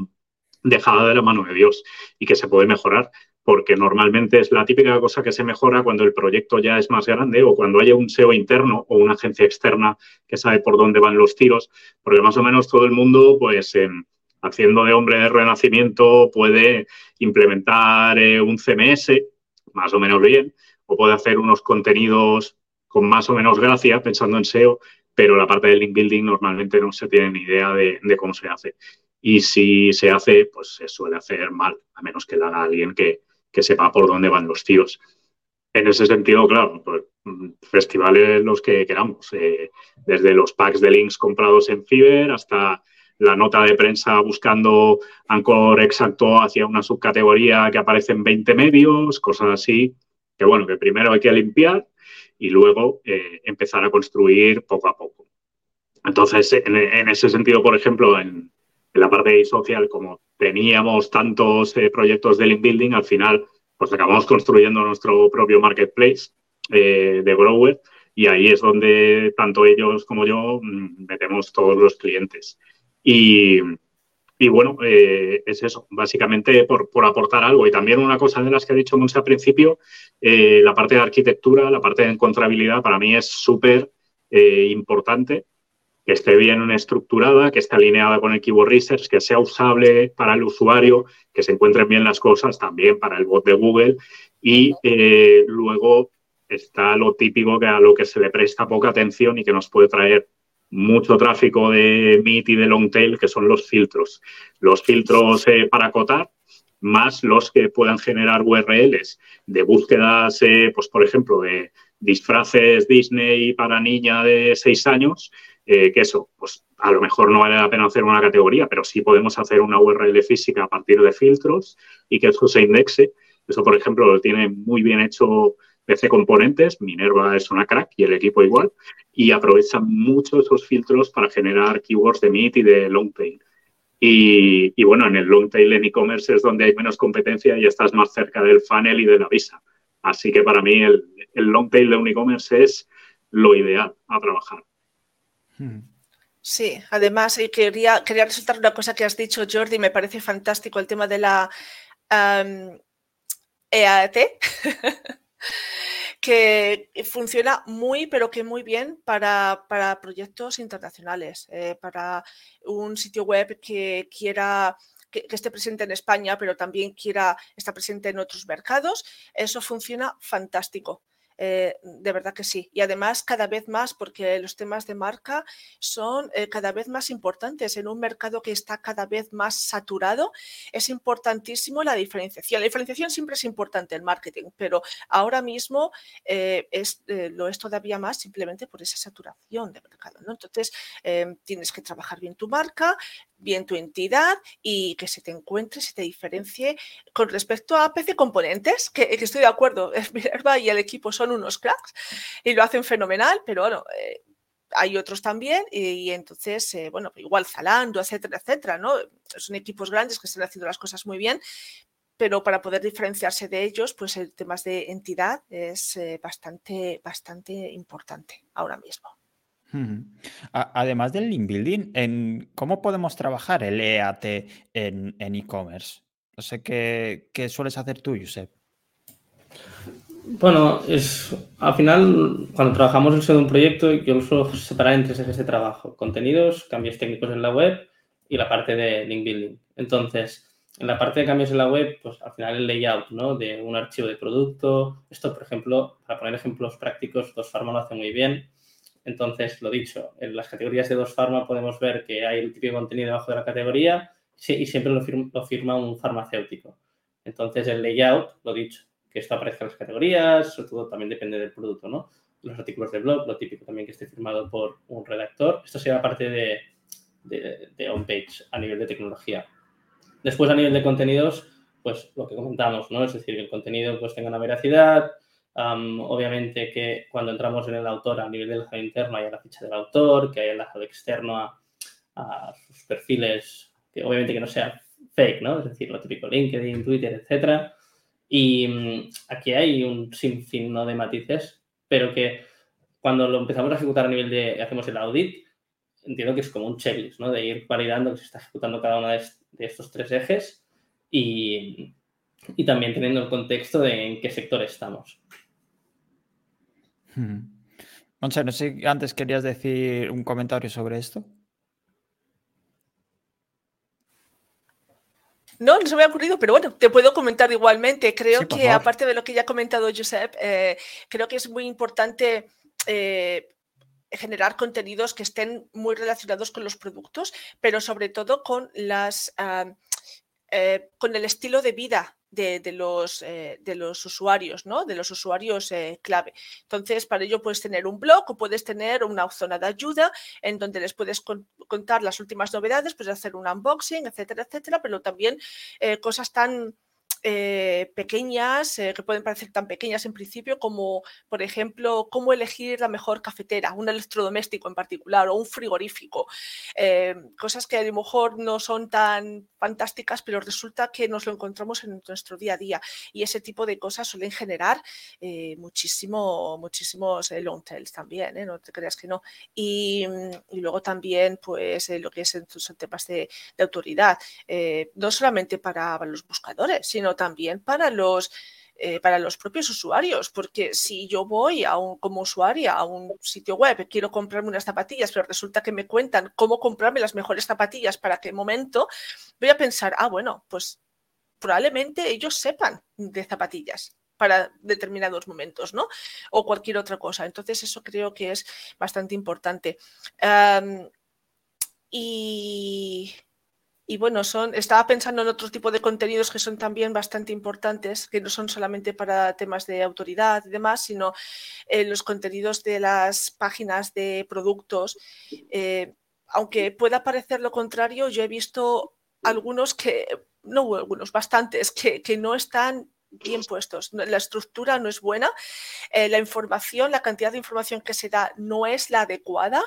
dejada de la mano de Dios y que se puede mejorar porque normalmente es la típica cosa que se mejora cuando el proyecto ya es más grande o cuando haya un SEO interno o una agencia externa que sabe por dónde van los tiros, porque más o menos todo el mundo, pues haciendo de hombre de renacimiento, puede implementar eh, un CMS más o menos bien o puede hacer unos contenidos con más o menos gracia pensando en SEO, pero la parte del link building normalmente no se tiene ni idea de, cómo se hace. Y si se hace, pues se suele hacer mal, a menos que lo haga alguien que, que sepa por dónde van los tiros. En ese sentido, claro, pues, festivales los que queramos, eh, desde los packs de links comprados en Fiverr hasta la nota de prensa buscando ancor exacto hacia una subcategoría que aparece en 20 medios, cosas así, que bueno, que primero hay que limpiar y luego eh, empezar a construir poco a poco. Entonces, en, ese sentido, por ejemplo, en, en la parte social, como teníamos tantos eh, proyectos de link building, al final pues acabamos construyendo nuestro propio marketplace eh, de Grower y ahí es donde tanto ellos como yo mm, metemos todos los clientes. Y, bueno, eh, es eso, básicamente por, aportar algo. Y también una cosa de las que ha dicho Monse al principio, la parte de arquitectura, la parte de encontrabilidad, para mí es súper importante que esté bien estructurada, que esté alineada con el Keyword Research, que sea usable para el usuario, que se encuentren bien las cosas también para el bot de Google. Y eh, luego está lo típico que a lo que se le presta poca atención y que nos puede traer mucho tráfico de Meet y de Longtail, que son los filtros. Los filtros eh, para acotar, más los que puedan generar URLs de búsquedas, eh, pues por ejemplo, de disfraces Disney para niña de seis años, eh, que eso, pues a lo mejor no vale la pena hacer una categoría, pero sí podemos hacer una URL física a partir de filtros y que eso se indexe. Eso, por ejemplo, lo tiene muy bien hecho PC Componentes, Minerva es una crack y el equipo igual, y aprovechan mucho esos filtros para generar keywords de mid y de long tail. Y, bueno, en el long tail en e-commerce es donde hay menos competencia y estás más cerca del funnel y de la visa. Así que para mí el, el long tail de un e-commerce es lo ideal a trabajar.
Sí, además eh, quería, quería resaltar una cosa que has dicho, Jordi, me parece fantástico el tema de la EAT, que funciona muy, pero que muy bien para, proyectos internacionales, eh, para un sitio web que quiera que, esté presente en España, pero también quiera estar presente en otros mercados, eso funciona fantástico. Eh, de verdad que sí. Y además cada vez más, porque los temas de marca son eh, cada vez más importantes en un mercado que está cada vez más saturado. Es importantísimo la diferenciación. La diferenciación siempre es importante en marketing, pero ahora mismo eh, es, lo es todavía más simplemente por esa saturación de mercado. ¿no? Entonces, tienes que trabajar bien tu marca, bien tu entidad y que se te encuentre, se te diferencie con respecto a PC Componentes, que, estoy de acuerdo, Minerva y el equipo son unos cracks y lo hacen fenomenal, pero bueno, eh, hay otros también y, entonces, eh, bueno, igual Zalando, etcétera, etcétera, ¿no? Son equipos grandes que están haciendo las cosas muy bien, pero para poder diferenciarse de ellos, pues el tema de entidad es eh, bastante, bastante importante ahora mismo.
Además del link building, ¿en ¿cómo podemos trabajar el EAT en e-commerce? no sé qué, sueles hacer tú, Josep.
Bueno, es al final, cuando trabajamos en de un proyecto, yo uso separar entre ese de trabajo: contenidos, cambios técnicos en la web y la parte de link building. Entonces, en la parte de cambios en la web, pues al final el layout ¿no? de un archivo de producto. Esto, por ejemplo, para poner ejemplos prácticos, Dos lo hace muy bien entonces, lo dicho, en las categorías de dos farma podemos ver que hay el típico contenido debajo de la categoría y siempre lo firma, un farmacéutico. Entonces, el layout, lo dicho, que esto aparezca en las categorías, sobre todo también depende del producto, ¿no? Los artículos de blog, lo típico también que esté firmado por un redactor. Esto sería parte de, de, de on-page a nivel de tecnología. Después, a nivel de contenidos, pues lo que comentamos, ¿no? Es decir, que el contenido pues tenga una veracidad, obviamente que cuando entramos en el autor a nivel del enlazado interno hay la ficha del autor, que hay enlazado externo a, sus perfiles, que obviamente que no sea fake, ¿no? Es decir, lo típico LinkedIn, Twitter, etcétera. Y mm, aquí hay un sinfín de matices, pero que cuando lo empezamos a ejecutar a nivel de, hacemos el audit, entiendo que es como un checklist, ¿no? De ir validando que se está ejecutando cada una de, de estos tres ejes y, y también teniendo el contexto de en qué sector estamos.
Monse, no sé, antes querías decir un comentario sobre esto.
No, no se me ha ocurrido, pero bueno, te puedo comentar igualmente. Creo que, aparte de lo que ya ha comentado Josep, eh, creo que es muy importante eh, generar contenidos que estén muy relacionados con los productos, pero sobre todo con las ah, eh, con el estilo de vida de, los, eh, de los usuarios, ¿no? De los usuarios eh, clave. Entonces, para ello puedes tener un blog o puedes tener una zona de ayuda en donde les puedes contar las últimas novedades, puedes hacer un unboxing, etcétera, etcétera, pero también cosas tan eh, pequeñas, eh, que pueden parecer tan pequeñas en principio, como por ejemplo, cómo elegir la mejor cafetera, un electrodoméstico en particular o un frigorífico. Eh, cosas que a lo mejor no son tan fantásticas, pero resulta que nos lo encontramos en nuestro día a día y ese tipo de cosas suelen generar muchísimo, muchísimos long tails también, no te creas que no. Y, luego también, pues, lo que es en temas de, de autoridad, no solamente para los buscadores, sino también para los, eh, para los propios usuarios, porque si yo voy a un, como usuaria a un sitio web, quiero comprarme unas zapatillas, pero resulta que me cuentan cómo comprarme las mejores zapatillas para qué momento, voy a pensar, ah, bueno, pues probablemente ellos sepan de zapatillas para determinados momentos, ¿no? O cualquier otra cosa. Entonces, eso creo que es bastante importante. y y bueno, son, estaba pensando en otro tipo de contenidos que son también bastante importantes, que no son solamente para temas de autoridad y demás, sino eh, los contenidos de las páginas de productos. Eh, aunque pueda parecer lo contrario, yo he visto algunos que, no algunos, bastantes, que, no están bien puestos. La estructura no es buena, eh, la información, la cantidad de información que se da no es la adecuada.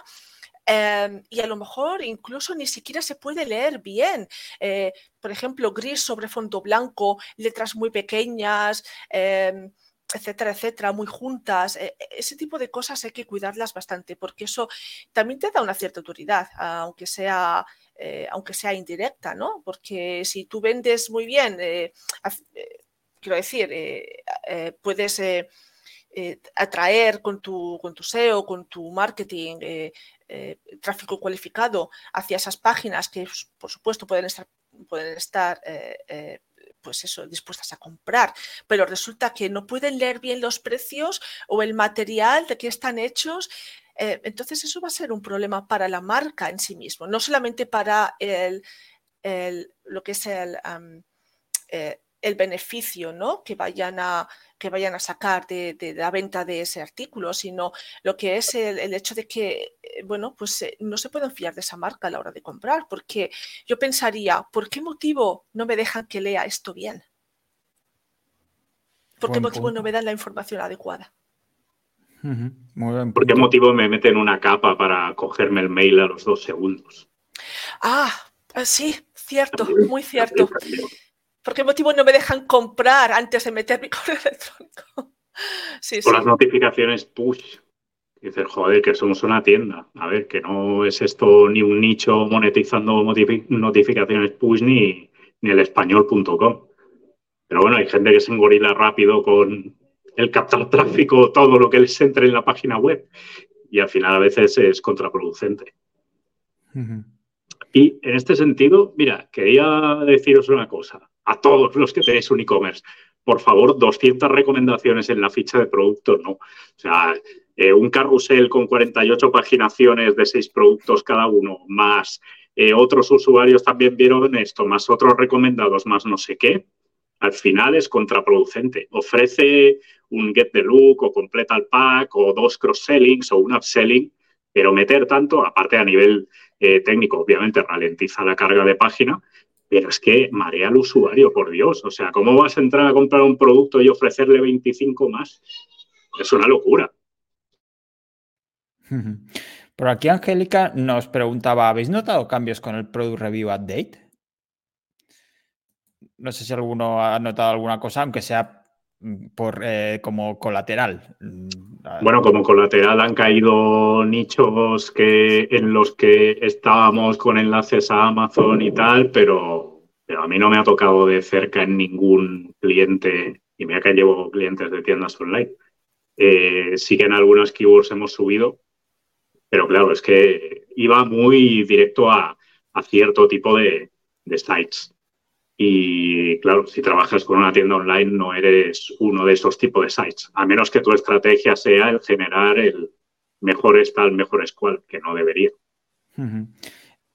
Em, y a lo mejor incluso ni siquiera se puede leer bien. Eh, por ejemplo, gris sobre fondo blanco, letras muy pequeñas. Em, etcétera, etcétera, muy juntas. E, e, ese tipo de cosas hay que cuidarlas bastante porque eso también te da una cierta autoridad, aunque sea, eh, aunque sea indirecta, ¿no? Porque si tú vendes muy bien, eh, quiero decir, puedes eh, atraer con tu, con tu SEO, con tu marketing, eh, eh, tráfico cualificado hacia esas páginas que, por supuesto, pueden estar, pueden estar pues eso, dispuestas a comprar, pero resulta que no pueden leer bien los precios o el material de que están hechos. entonces eso va a ser un problema para la marca en sí mismo, no solamente para el, lo que es el, el beneficio ¿no? que, vayan a, que vayan a sacar de, la venta de ese artículo, sino lo que es el, hecho de que, eh, bueno, pues eh, no se pueden fiar de esa marca a la hora de comprar, porque yo pensaría, ¿por qué motivo no me dejan que lea esto bien? ¿Por qué motivo no me dan la información adecuada?
¿Por qué motivo me meten una capa para cogerme el mail a los dos segundos?
Ah, eh, sí, cierto, muy cierto. ¿Por qué motivo no me dejan comprar antes de meter mi correo electrónico?
Sí, Por las notificaciones push. Dices, joder, que somos una tienda. A ver, que no es esto ni un nicho monetizando notificaciones push ni, ni el español.com. Pero bueno, hay gente que se engorila rápido con el captar tráfico, todo lo que les entre en la página web. Y al final a veces es contraproducente. Y en este sentido, mira, quería deciros una cosa a todos los que tenéis un e-commerce. Por favor, 200 recomendaciones en la ficha de producto, no. O sea, eh, un carrusel con 48 paginaciones de seis productos cada uno, más eh, otros usuarios también vieron esto, más otros recomendados, más no sé qué, al final es contraproducente. Ofrece un get the look o completa el pack o dos cross-sellings o un upselling, pero meter tanto, aparte a nivel eh, técnico, obviamente ralentiza la carga de página, pero es que marea al usuario, por Dios. O sea, ¿cómo vas a entrar a comprar un producto y ofrecerle 25 más? Es una locura.
Por aquí Angélica nos preguntaba, ¿habéis notado cambios con el Product Review Update? No sé si alguno ha notado alguna cosa, aunque sea por eh, como colateral. Mm,
bueno, como colateral han caído nichos que, en los que estábamos con enlaces a Amazon y tal, pero a mí no me ha tocado de cerca en ningún cliente, y mira que llevo clientes de tiendas online. Eh, sí que en algunas keywords hemos subido, pero claro, es que iba muy directo a, cierto tipo de, de sites. Y claro, si trabajas con una tienda online no eres uno de esos tipos de sites, a menos que tu estrategia sea el generar el mejor tal, mejor cual, que no debería.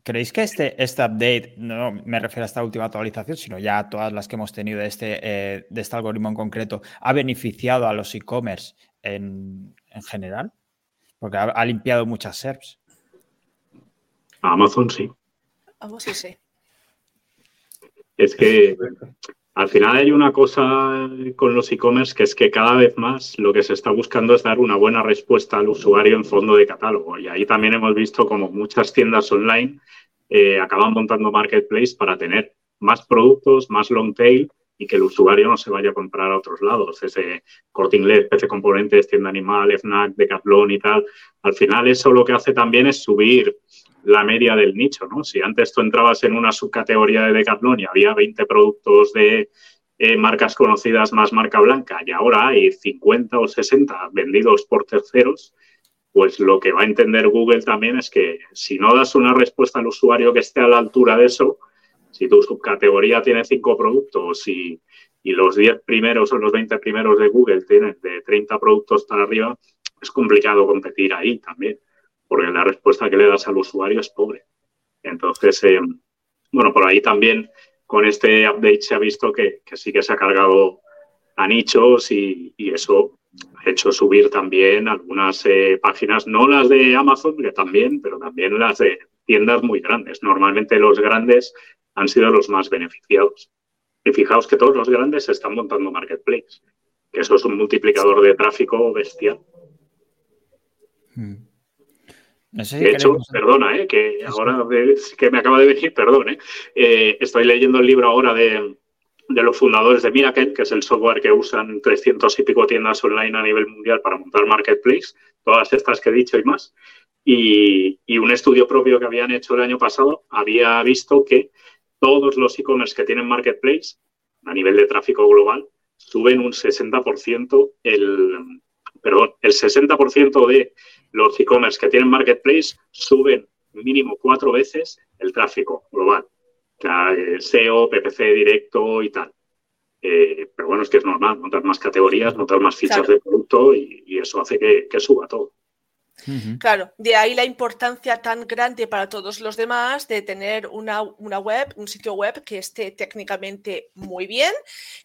¿Creéis que este, este update, no me refiero a esta última actualización, sino ya a todas las que hemos tenido de este, eh, de este algoritmo en concreto, ha beneficiado a los e-commerce en, general? Porque ha, limpiado muchas SERPs.
Amazon sí.
Amazon sí.
Es que al final hay una cosa con los e-commerce que es que cada vez más lo que se está buscando es dar una buena respuesta al usuario en fondo de catálogo. Y ahí también hemos visto como muchas tiendas online eh, acaban montando marketplace para tener más productos, más long tail y que el usuario no se vaya a comprar a otros lados. Ese corte inglés, PC Componentes, Tienda Animal, FNAC, Decathlon y tal. Al final eso lo que hace también es subir la media del nicho, ¿no? Si antes tú entrabas en una subcategoría de Decathlon y había 20 productos de eh, marcas conocidas más marca blanca y ahora hay 50 o 60 vendidos por terceros, pues lo que va a entender Google también es que si no das una respuesta al usuario que esté a la altura de eso, si tu subcategoría tiene cinco productos y, y los 10 primeros o los 20 primeros de Google tienen de 30 productos para arriba, es complicado competir ahí también porque la respuesta que le das al usuario es pobre. Entonces, eh, bueno, por ahí también con este update se ha visto que, sí que se ha cargado a nichos y, eso ha hecho subir también algunas eh, páginas, no las de Amazon, que también, pero también las de tiendas muy grandes. Normalmente los grandes han sido los más beneficiados. Y fijaos que todos los grandes están montando marketplace, que eso es un multiplicador de tráfico bestial. Hmm de hecho, perdona, eh, que ahora que me acaba de venir, perdón, eh, eh, estoy leyendo el libro ahora de, los fundadores de Miracle, que es el software que usan 300 y pico tiendas online a nivel mundial para montar marketplace, todas estas que he dicho y más. Y, y un estudio propio que habían hecho el año pasado había visto que todos los e-commerce que tienen marketplace a nivel de tráfico global suben un 60% el, perdón, el 60% de los e-commerce que tienen marketplace suben mínimo cuatro veces el tráfico global. SEO, PPC directo y tal. Eh, pero bueno, es que es normal, montar más categorías, montar más fichas de producto y, eso hace que suba todo.
Claro, de ahí la importancia tan grande para todos los demás de tener una, web, un sitio web que esté técnicamente muy bien,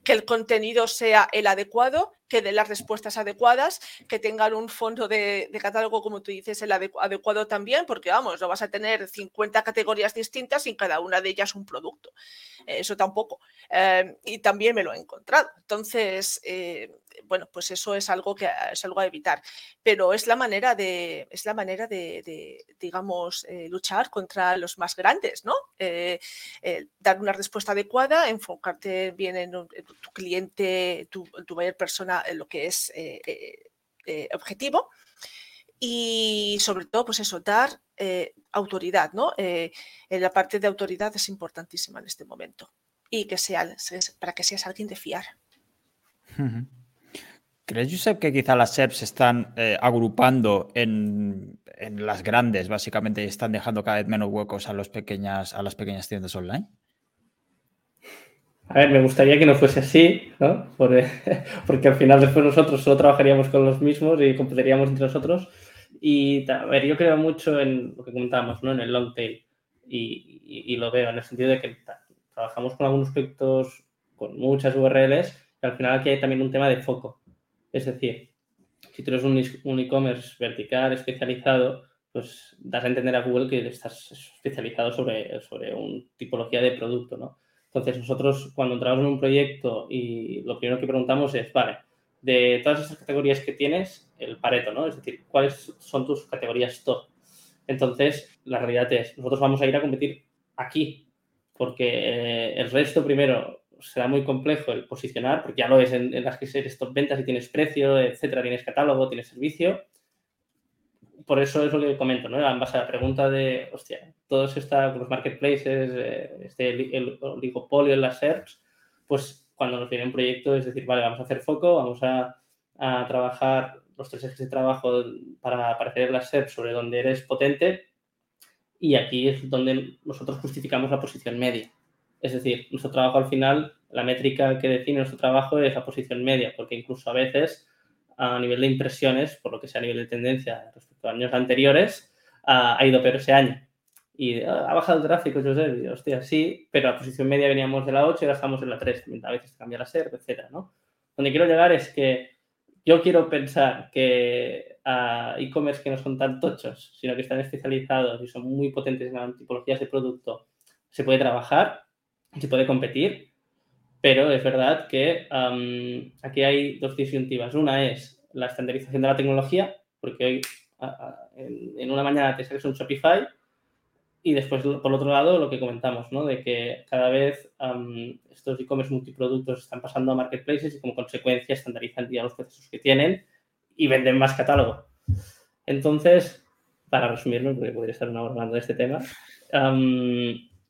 que el contenido sea el adecuado, que dé las respuestas adecuadas, que tengan un fondo de, catálogo, como tú dices, el adecuado también, porque vamos, no vas a tener 50 categorías distintas y cada una de ellas un producto. Eso tampoco. Em, y también me lo he encontrado. Entonces, eh, bueno, pues eso es algo que es algo a evitar. Pero es la manera de, es la manera de, digamos, eh, luchar contra los más grandes, ¿no? Eh, dar una respuesta adecuada, enfocarte bien en, tu cliente, tu mayor persona, en lo que es objetivo. Y sobre todo, pues eso, dar autoridad, ¿no? en la parte de autoridad es importantísima en este momento. Y que sea, para que seas alguien de fiar.
¿Crees, Josep, que quizá las SERPs se están eh, agrupando en, las grandes, básicamente, y están dejando cada vez menos huecos a, los pequeñas, a las pequeñas tiendas online?
A ver, me gustaría que no fuese así, ¿no? Porque, porque al final después nosotros solo trabajaríamos con los mismos y competiríamos entre nosotros. Y, a ver, yo creo mucho en lo que comentábamos, ¿no? En el long tail. Y, y, lo veo en el sentido de que trabajamos con algunos proyectos con muchas URLs y al final aquí hay también un tema de foco. Es decir, si tú eres un e-commerce vertical especializado, pues das a entender a Google que estás especializado sobre, sobre una tipología de producto, ¿no? Entonces, nosotros cuando entramos en un proyecto y lo primero que preguntamos es, vale, de todas esas categorías que tienes, el pareto, ¿no? Es decir, ¿cuáles son tus categorías top? Entonces, la realidad es, nosotros vamos a ir a competir aquí, porque eh, el resto primero será muy complejo el posicionar, porque ya lo es en, las que eres top ventas y tienes precio, etcétera, tienes catálogo, tienes servicio. Por eso es lo que comento, ¿no? En base a la pregunta de, hostia, todos estos los marketplaces, eh, este, el, oligopolio en las SERPs, pues cuando nos viene un proyecto es decir, vale, vamos a hacer foco, vamos a, trabajar los tres ejes de trabajo para aparecer en las SERPs sobre donde eres potente y aquí es donde nosotros justificamos la posición media. Es decir, nuestro trabajo al final, la métrica que define nuestro trabajo es la posición media, porque incluso a veces a nivel de impresiones, por lo que sea a nivel de tendencia respecto a años anteriores, ha ido peor ese año. Y ah, ha bajado el tráfico, yo sé, hostia, sí, pero la posición media veníamos de la 8 y ahora estamos en la 3, a veces cambia la SERP, etcétera, ¿no? Donde quiero llegar es que yo quiero pensar que a e-commerce que no son tan tochos, sino que están especializados y son muy potentes en tipologías de producto, se puede trabajar, se puede competir, pero es verdad que aquí hay dos disyuntivas. Una es la estandarización de la tecnología, porque hoy en, una mañana te sales un Shopify y después, por otro lado, lo que comentamos, ¿no? de que cada vez estos e-commerce multiproductos están pasando a marketplaces y como consecuencia estandarizan ya los procesos que tienen y venden más catálogo. Entonces, para resumirme, porque podría estar una hora hablando de este tema,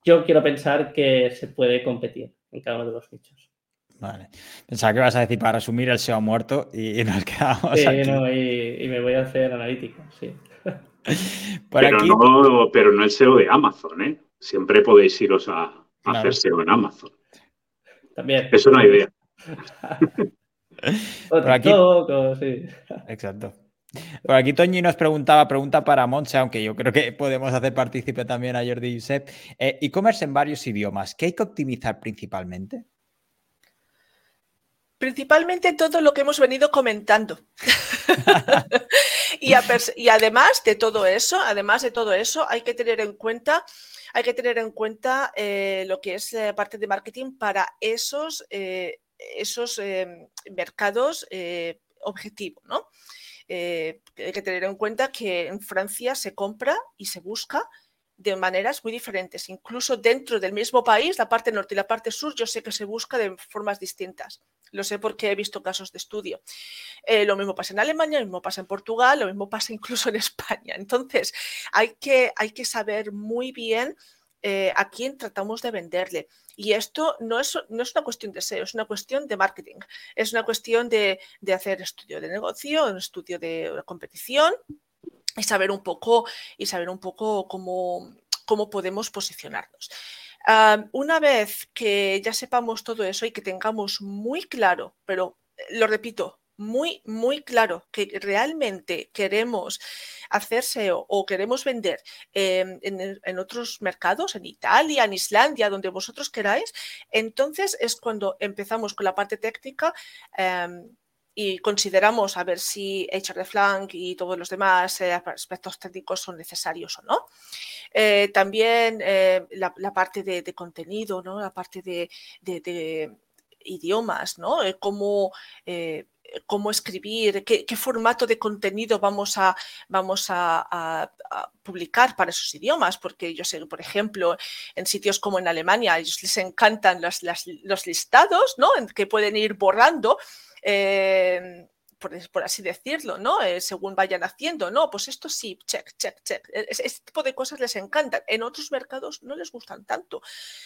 yo quiero pensar que se puede competir en cada uno de los nichos.
Vale. Pensaba que vas a decir para resumir el SEO muerto y, nos quedamos.
Sí, No, y, me voy a hacer analítica, sí.
pero, no, pero no el SEO de Amazon, ¿eh? Siempre podéis iros a, hacer SEO en Amazon.
También.
Es una idea.
Por aquí... sí. Exacto. Por aquí Toñi nos preguntaba, pregunta para Monse, aunque yo creo que podemos hacer partícipe también a Jordi Josep. Eh, e-commerce en varios idiomas, ¿qué hay que optimizar principalmente?
Principalmente todo lo que hemos venido comentando. y, además de todo eso, además de todo eso, hay que tener en cuenta, hay que tener en cuenta eh, lo que es la parte de marketing para esos, eh, esos mercados objetivos, ¿no? Eh, hay que tener en cuenta que en Francia se compra y se busca de maneras muy diferentes. Incluso dentro del mismo país, la parte norte y la parte sur, yo sé que se busca de formas distintas. Lo sé porque he visto casos de estudio. Eh, lo mismo pasa en Alemania, lo mismo pasa en Portugal, lo mismo pasa incluso en España. Entonces, hay que, hay que saber muy bien eh, a quién tratamos de venderle. Y esto no es, no es una cuestión de SEO, es una cuestión de marketing, es una cuestión de, hacer estudio de negocio, un estudio de competición y saber un poco, y saber un poco cómo, cómo podemos posicionarnos. una vez que ya sepamos todo eso y que tengamos muy claro, pero eh, lo repito, muy, muy claro que realmente queremos hacerse o queremos vender em, en, otros mercados, en Italia, en Islandia, donde vosotros queráis, entonces es cuando empezamos con la parte técnica. Em, y consideramos a ver si HR Flank y todos los demás eh, aspectos técnicos son necesarios o no. Eh, también eh, la, parte de, contenido, ¿no? la parte de, idiomas, ¿no? cómo cómo escribir, qué, formato de contenido vamos a, vamos a, publicar para esos idiomas, porque yo sé, por ejemplo, en sitios como en Alemania, a ellos les encantan los, los listados, ¿no? que pueden ir borrando. Eh, por, así decirlo, ¿no? Eh, según vayan haciendo, no, pues esto sí, check, check, check. E, este tipo de cosas les encantan. En otros mercados no les gustan tanto,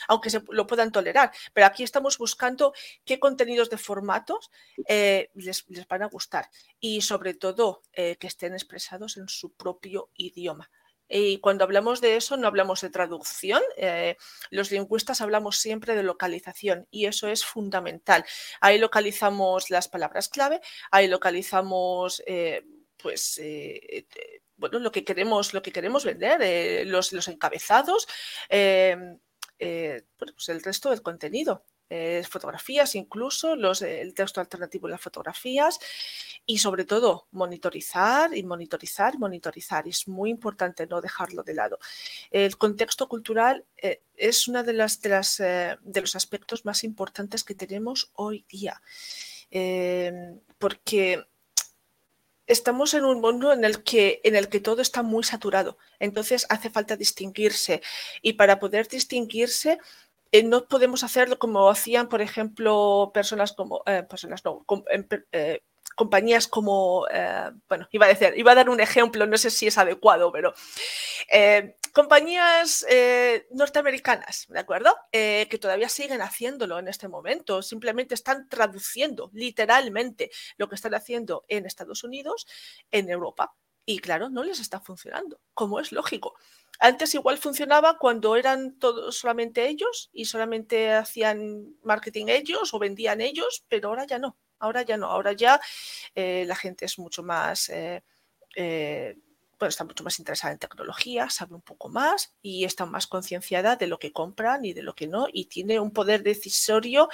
aunque se lo puedan tolerar. Pero aquí estamos buscando qué contenidos de formatos eh, les, van a gustar y sobre todo eh, que estén expresados en su propio idioma. Y cuando hablamos de eso, no hablamos de traducción. Eh, los lingüistas hablamos siempre de localización y eso es fundamental. Ahí localizamos las palabras clave, ahí localizamos, eh, pues, eh, bueno, lo que queremos, lo que queremos vender, los, los, encabezados, pues el resto del contenido. Eh, fotografías, incluso los, el texto alternativo en las fotografías y sobre todo monitorizar y monitorizar, monitorizar. Es muy importante no dejarlo de lado. El contexto cultural eh, es uno de, las, de, las, eh, de los aspectos más importantes que tenemos hoy día. porque estamos en un mundo en el, que, en el que todo está muy saturado. Entonces hace falta distinguirse. Y para poder distinguirse, eh, no podemos hacerlo como hacían, por ejemplo, personas como, eh, personas no, em, eh, compañías como, bueno, iba a decir, iba a dar un ejemplo, no sé si es adecuado, pero compañías norteamericanas, ¿de acuerdo? que todavía siguen haciéndolo en este momento, simplemente están traduciendo literalmente lo que están haciendo en Estados Unidos, en Europa. Y claro, no les está funcionando, como es lógico. Antes igual funcionaba cuando eran todos solamente ellos y solamente hacían marketing ellos o vendían ellos, pero ahora ya no. Ahora ya no, ahora ya eh, la gente es mucho más, eh, eh, bueno, está mucho más interesada en tecnología, sabe un poco más y está más concienciada de lo que compran y de lo que no y tiene un poder decisorio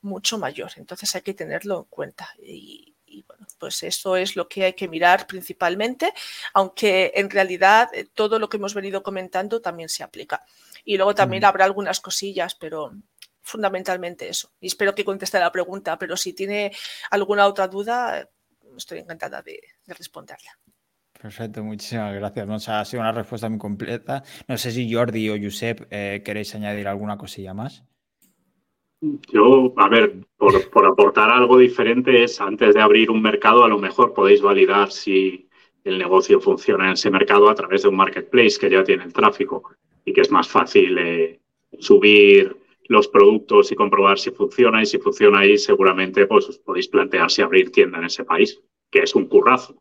mucho mayor. Entonces hay que tenerlo en cuenta. Y, bueno, pues eso es lo que hay que mirar principalmente, aunque en realidad todo lo que hemos venido comentando también se aplica. Y luego también habrá algunas cosillas, pero fundamentalmente eso. Y espero que conteste la pregunta, pero si tiene alguna otra duda, estoy encantada de, responderla.
Perfecto, muchísimas gracias. ha sido una respuesta muy completa. No sé si Jordi o Josep eh, queréis añadir alguna cosilla más.
Yo, a ver, por, por, aportar algo diferente es antes de abrir un mercado, a lo mejor podéis validar si el negocio funciona en ese mercado a través de un marketplace que ya tiene el tráfico y que es más fácil eh, subir los productos y comprobar si funciona y si funciona ahí seguramente pues os podéis plantear si abrir tienda en ese país, que es un currazo.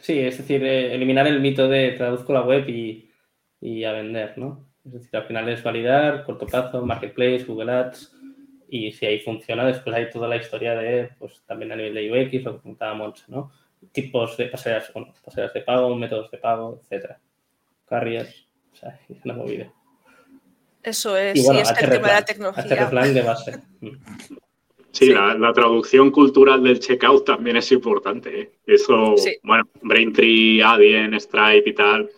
Sí, es decir, eh, eliminar el mito de traduzco la web y, a vender, ¿no? Es decir, al final es validar, corto plazo, marketplace, Google Ads, y si ahí funciona, después hay toda la historia de, pues también a nivel de UX, lo que comentábamos, ¿no? Tipos de pasarelas, bueno, pasarelas de pago, métodos de pago, etcétera. Carriers. O sea, es una movida.
Eso es, sí, es el tema de la tecnología.
de base.
Sí, La, traducción cultural del checkout también es importante. ¿eh? Eso, bueno, Braintree, Adyen, Stripe y tal,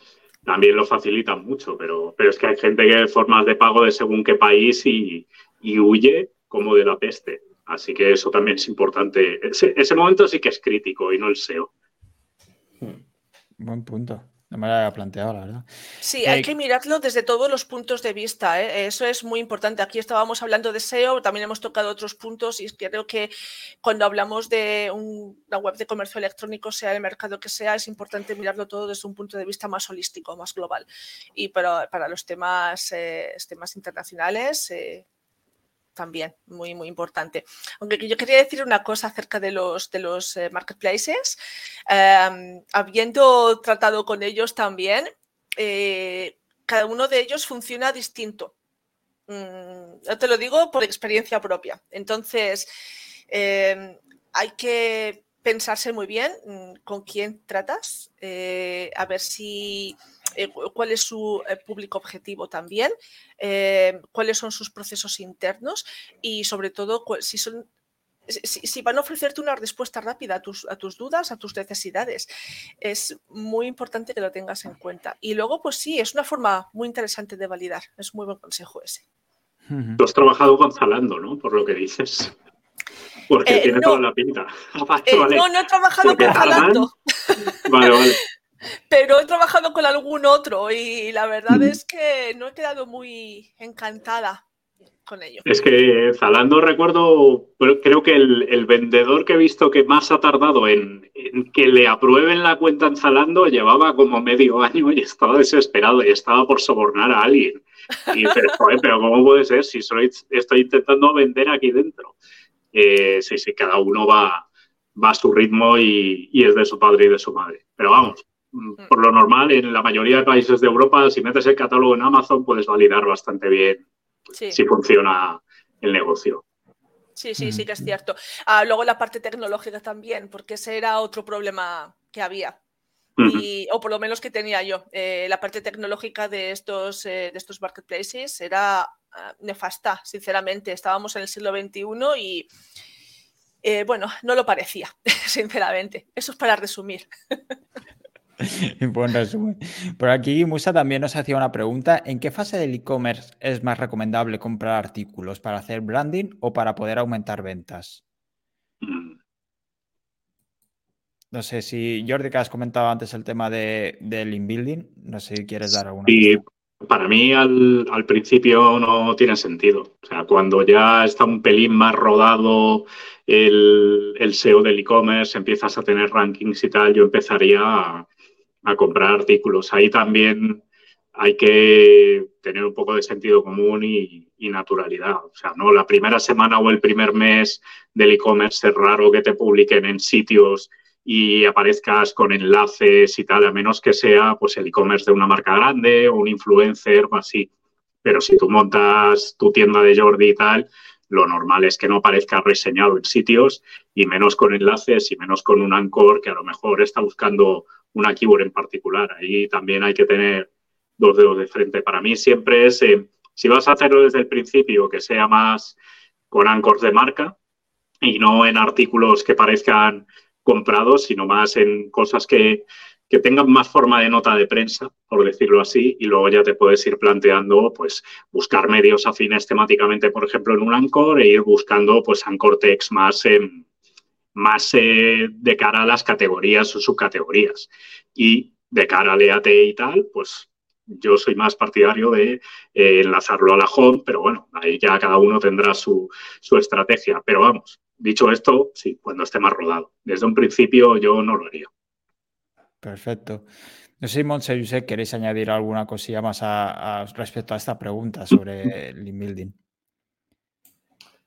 también lo facilitan mucho, pero, pero es que hay gente que formas de pago de según qué país y, huye como de la peste. Así que eso también es importante. Ese, ese momento sí que es crítico y no el SEO.
Buen punto. No me lo había planteado, la verdad.
Sí, hay eh, que mirarlo desde todos los puntos de vista. ¿eh? Eso es muy importante. Aquí estábamos hablando de SEO, también hemos tocado otros puntos y creo que cuando hablamos de una web de comercio electrónico, sea el mercado que sea, es importante mirarlo todo desde un punto de vista más holístico, más global. Y pero para los temas, eh, temas internacionales, también muy, muy importante. Aunque yo quería decir una cosa acerca de los, de los eh, marketplaces. Em, habiendo tratado con ellos también, eh, cada uno de ellos funciona distinto. Mm, yo te lo digo por experiencia propia. Entonces, em, hay que pensarse muy bien mm, con quién tratas, eh, a ver si eh, cuál es su eh, público objetivo también, eh, cuáles son sus procesos internos y sobre todo si son si, van a ofrecerte una respuesta rápida a tus, a tus, dudas, a tus necesidades. Es muy importante que lo tengas en cuenta. Y luego, pues sí, es una forma muy interesante de validar. Es muy buen consejo ese.
Tú has trabajado con Zalando, ¿no? Por lo que dices. Porque tiene toda la pinta.
No, no he trabajado con Zalando.
Vale, vale.
Pero he trabajado con algún otro y la verdad es que no he quedado muy encantada con ello.
Es que Zalando recuerdo, creo que el, vendedor que he visto que más ha tardado en, que le aprueben la cuenta en Zalando llevaba como medio año y estaba desesperado y estaba por sobornar a alguien. Pero, pero ¿cómo puede ser si estoy, intentando vender aquí dentro? Eh, sí, sí, cada uno va, a su ritmo y, es de su padre y de su madre. Pero vamos. Por lo normal, en la mayoría de países de Europa, si metes el catálogo en Amazon, puedes validar bastante bien si funciona el negocio.
Sí, sí, sí que es cierto. Ah, luego la parte tecnológica también, porque ese era otro problema que había. o por lo menos que tenía yo. Eh, la parte tecnológica de estos, eh, de estos marketplaces era ah, nefasta, sinceramente. Estábamos en el siglo XXI y, eh, bueno, no lo parecía, sinceramente. Eso es para resumir.
Buen resumen. Por aquí Musa también nos hacía una pregunta. ¿En qué fase del e-commerce es más recomendable comprar artículos? ¿Para hacer branding o para poder aumentar ventas? No sé si, Jordi, que has comentado antes el tema de, del inbuilding, no sé si quieres dar alguna.
Sí, Para mí al, al, principio no tiene sentido. O sea, cuando ya está un pelín más rodado el, el SEO del e-commerce, empiezas a tener rankings y tal, yo empezaría a, a, comprar artículos. Ahí también hay que tener un poco de sentido común y, naturalidad. O sea, no la primera semana o el primer mes del e-commerce es raro que te publiquen en sitios y aparezcas con enlaces y tal, a menos que sea pues el e-commerce de una marca grande o un influencer o así. Pero si tú montas tu tienda de Jordi y tal, lo normal es que no aparezca reseñado en sitios y menos con enlaces y menos con un anchor que a lo mejor está buscando una keyword en particular. Ahí también hay que tener dos dedos de frente. Para mí siempre es, eh, si vas a hacerlo desde el principio, que sea más con anchors de marca y no en artículos que parezcan comprados, sino más en cosas que, que tengan más forma de nota de prensa, por decirlo así, y luego ya te puedes ir planteando, pues, buscar medios afines temáticamente, por ejemplo, en un Anchor e ir buscando, pues, Anchor Text más, eh, más eh, de cara a las categorías o subcategorías. Y de cara al EAT y tal, pues, yo soy más partidario de eh, enlazarlo a la home, pero bueno, ahí ya cada uno tendrá su, su estrategia. Pero vamos, Dicho esto, sí, cuando esté más rodado. Desde un principio yo no lo haría.
Perfecto. No sé, Montse, Josep, ¿queréis añadir alguna cosilla más a, a, respecto a esta pregunta sobre el building?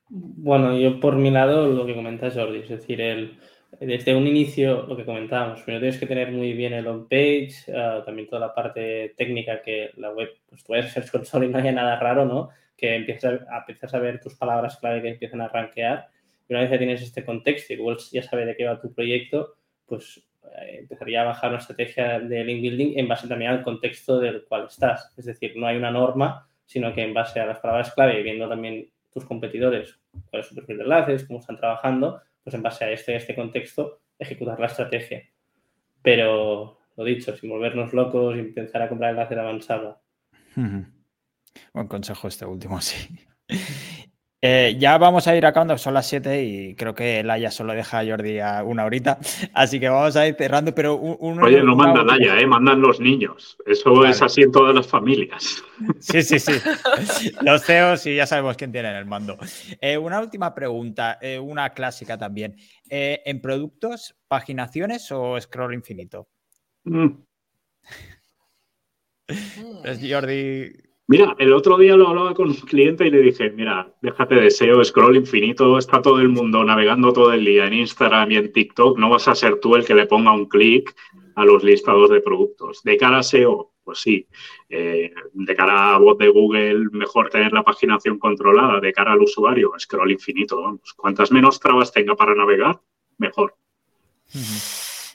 Bueno, yo por mi lado lo que comenta Jordi, es decir, el, desde un inicio lo que comentábamos, primero tienes que tener muy bien el on-page, uh, también toda la parte técnica que la web, pues tú ser Search Console y no haya nada raro, ¿no? Que empieces a, empiezas a ver tus palabras clave que empiezan a rankear y una vez ya tienes este contexto y Google ya sabe de qué va tu proyecto, pues empezaría a bajar una estrategia de link building en base también al contexto del cual estás. Es decir, no hay una norma, sino que en base a las palabras clave y viendo también tus competidores, cuál es su perfil de enlaces, cómo están trabajando, pues en base a este, este contexto, ejecutar la estrategia. Pero, lo dicho, sin volvernos locos y empezar a comprar enlaces avanzados.
Buen consejo este último, sí. Eh, ya vamos a ir acabando, son las 7 y creo que Laia solo deja a Jordi a una horita, así que vamos a ir cerrando, pero un,
Oye, no manda Laia, eh, mandan los niños. Eso claro. es así en todas las familias.
Sí, sí, sí. Los CEOs y ya sabemos quién tiene el mando. Eh, una última pregunta, eh, una clásica también. ¿En productos, paginaciones o scroll infinito? Mm. Pues Jordi,
Mira, el otro día lo hablaba con un cliente y le dije, mira, déjate de SEO, scroll infinito, está todo el mundo navegando todo el día en Instagram y en TikTok, no vas a ser tú el que le ponga un clic a los listados de productos. De cara a SEO, pues sí, eh, de cara a voz de Google, mejor tener la paginación controlada, de cara al usuario, scroll infinito, vamos, cuantas menos trabas tenga para navegar, mejor.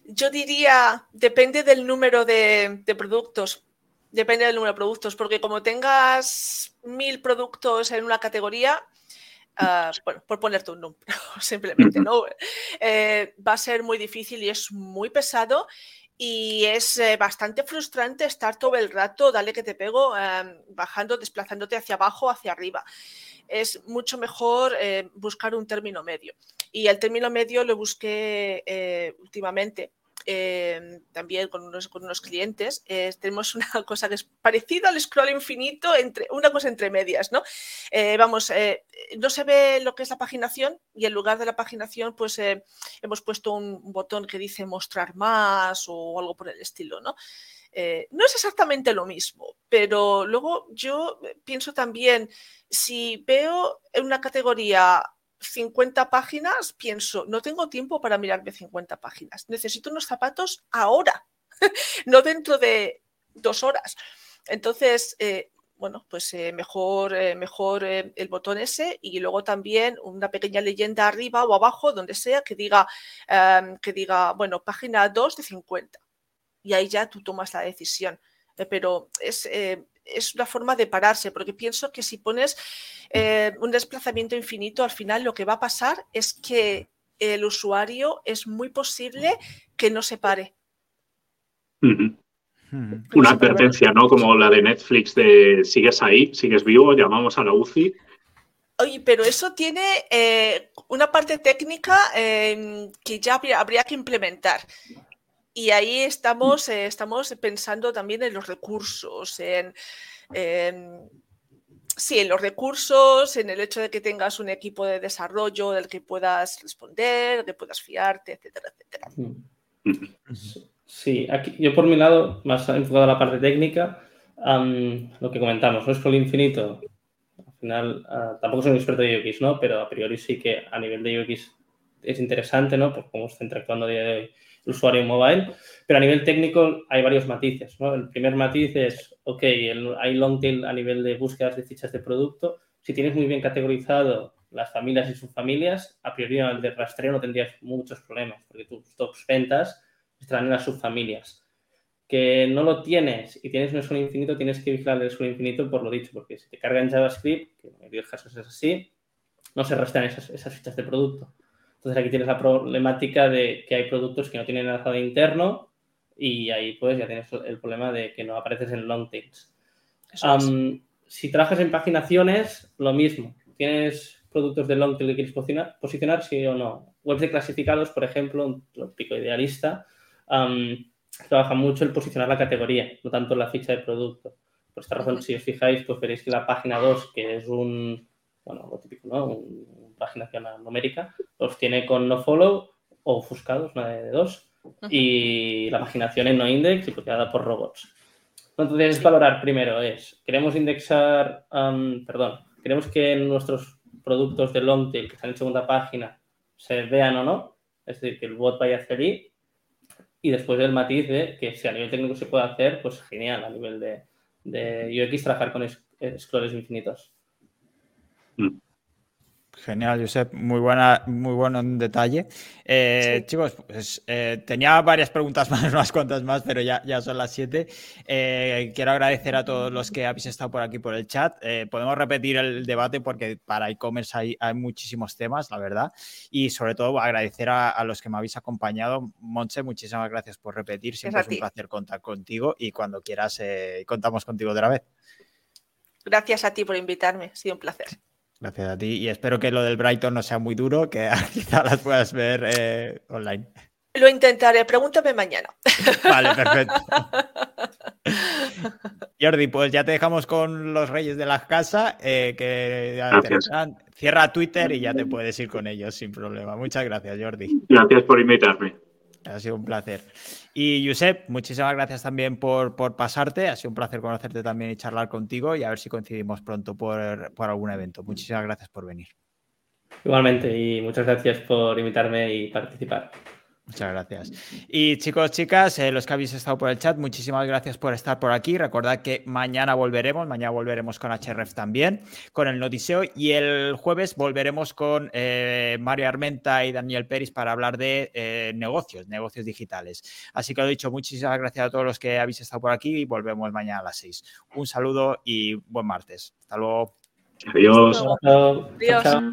Yo diría, depende del número de, de productos Depende del número de productos, porque como tengas mil productos en una categoría, uh, bueno, por ponerte un número, simplemente, ¿no? Eh, va a ser muy difícil y es muy pesado y es eh, bastante frustrante estar todo el rato, dale que te pego, eh, bajando, desplazándote hacia abajo, hacia arriba. Es mucho mejor eh, buscar un término medio. Y el término medio lo busqué últimamente eh, también con unos, con unos clientes, eh, tenemos una cosa que es parecida al scroll infinito, entre, una cosa entre medias, ¿no? Eh, vamos, eh, no se ve lo que es la paginación y en lugar de la paginación, pues hemos puesto un, botón que dice mostrar más o algo por el estilo, ¿no? No es exactamente lo mismo, pero luego yo pienso también, si veo en una categoría 50 páginas, pienso, no tengo tiempo para mirarme 50 páginas. Necesito unos zapatos ahora, no dentro de dos horas. Entonces, eh, bueno, pues eh, mejor, eh, mejor el botón ese y luego también una pequeña leyenda arriba o abajo, donde sea, que diga, um, que diga bueno, página 2 de 50. Y ahí ya tú tomas la decisión. Pero es es una forma de pararse, porque pienso que si pones eh, un desplazamiento infinito, al final lo que va a pasar es que el usuario es muy posible que no se pare.
Uh -huh. Una advertencia, ¿no? Como la de Netflix de sigues ahí, sigues vivo, llamamos a la UCI.
Oye, pero eso tiene eh, una parte técnica eh, que ya habría, habría, que implementar. Y ahí estamos, eh, estamos pensando también en los recursos, en, sí, en los recursos, en el hecho de que tengas un equipo de desarrollo del que puedas responder, que puedas fiarte, etcétera, etcétera.
Sí, aquí, yo por mi lado, más enfocado a la parte técnica, lo que comentamos, ¿no? Scroll infinito, al final, uh, tampoco soy un experto de UX, ¿no? Pero a priori sí que a nivel de UX es interesante, ¿no? Por cómo está interactuando a día de hoy usuario mobile. Pero a nivel técnico hay varios matices. El primer matiz es, ok, hay long tail a nivel de búsquedas de fichas de producto. Si tienes muy bien categorizado las familias y subfamilias, a priori el de rastreo no tendrías muchos problemas, porque tus tops ventas estarán en las subfamilias que no lo tienes y tienes un scroll infinito, tienes que vigilar el scroll infinito por lo dicho, porque si te carga en JavaScript, que en varios casos es así, no se restan esas, esas fichas de producto. Entonces aquí tienes la problemática de que hay productos que no tienen enlazado interno y ahí pues ya tienes el problema de que no apareces en long tails. Si trabajas en paginaciones, lo mismo. Tienes productos de long tail que quieres posicionar, posicionar sí o no. Webs de clasificados, por ejemplo, un tópico idealista trabaja mucho el posicionar la categoría, no tanto la ficha de producto. Por esta razón, si os fijáis, pues veréis que la página 2, que es un, bueno, lo típico, ¿no? Un, paginación numérica, los tiene con no follow o ofuscados, una de dos, y la paginación en no index y bloqueada por robots. Entonces, valorar primero es, queremos indexar, perdón, queremos que nuestros productos de long tail que están en segunda página se vean o no, es decir, que el bot vaya a hacer ahí y después el matiz de que si a nivel técnico se puede hacer, pues genial, a nivel de, de UX trabajar con scrolls infinitos.
Mm. Genial, Josep, muy buena, muy bueno en detalle. Eh, chicos, pues, eh, tenía varias preguntas más, unas cuantas más, pero ya, ya son las siete. Eh, quiero agradecer a todos los que habéis estado por aquí por el chat. podemos repetir el debate porque para e-commerce hay, hay, muchísimos temas, la verdad. Y sobre todo agradecer a, los que me habéis acompañado. Monche, muchísimas gracias por repetir. Siempre es, un placer contar contigo y cuando quieras contamos contigo otra vez.
Gracias a ti por invitarme, ha sido un placer.
Gracias a ti y espero que lo del Brighton no sea muy duro, que quizá las puedas ver eh, online.
Lo intentaré, pregúntame mañana.
Vale, perfecto. Jordi, pues ya te dejamos con los reyes de la casa, eh, que cierra Twitter y ya te puedes ir con ellos sin problema. Muchas gracias, Jordi.
Gracias por invitarme.
Ha sido un placer. Y Josep, muchísimas gracias también por, pasarte. Ha sido un placer conocerte también y charlar contigo y a ver si coincidimos pronto por, por algún evento. Muchísimas gracias por venir.
Igualmente y muchas gracias por invitarme y participar.
Muchas gracias. Y chicos, chicas, eh, los que habéis estado por el chat, muchísimas gracias por estar por aquí. Recordad que mañana volveremos, mañana volveremos con HRF también, con el noticeo y el jueves volveremos con eh, Mario Armenta y Daniel Peris para hablar de eh, negocios, negocios digitales. Así que lo dicho, muchísimas gracias a todos los que habéis estado por aquí y volvemos mañana a las 6. Un saludo y buen martes. Hasta luego.
Adiós.
Adiós.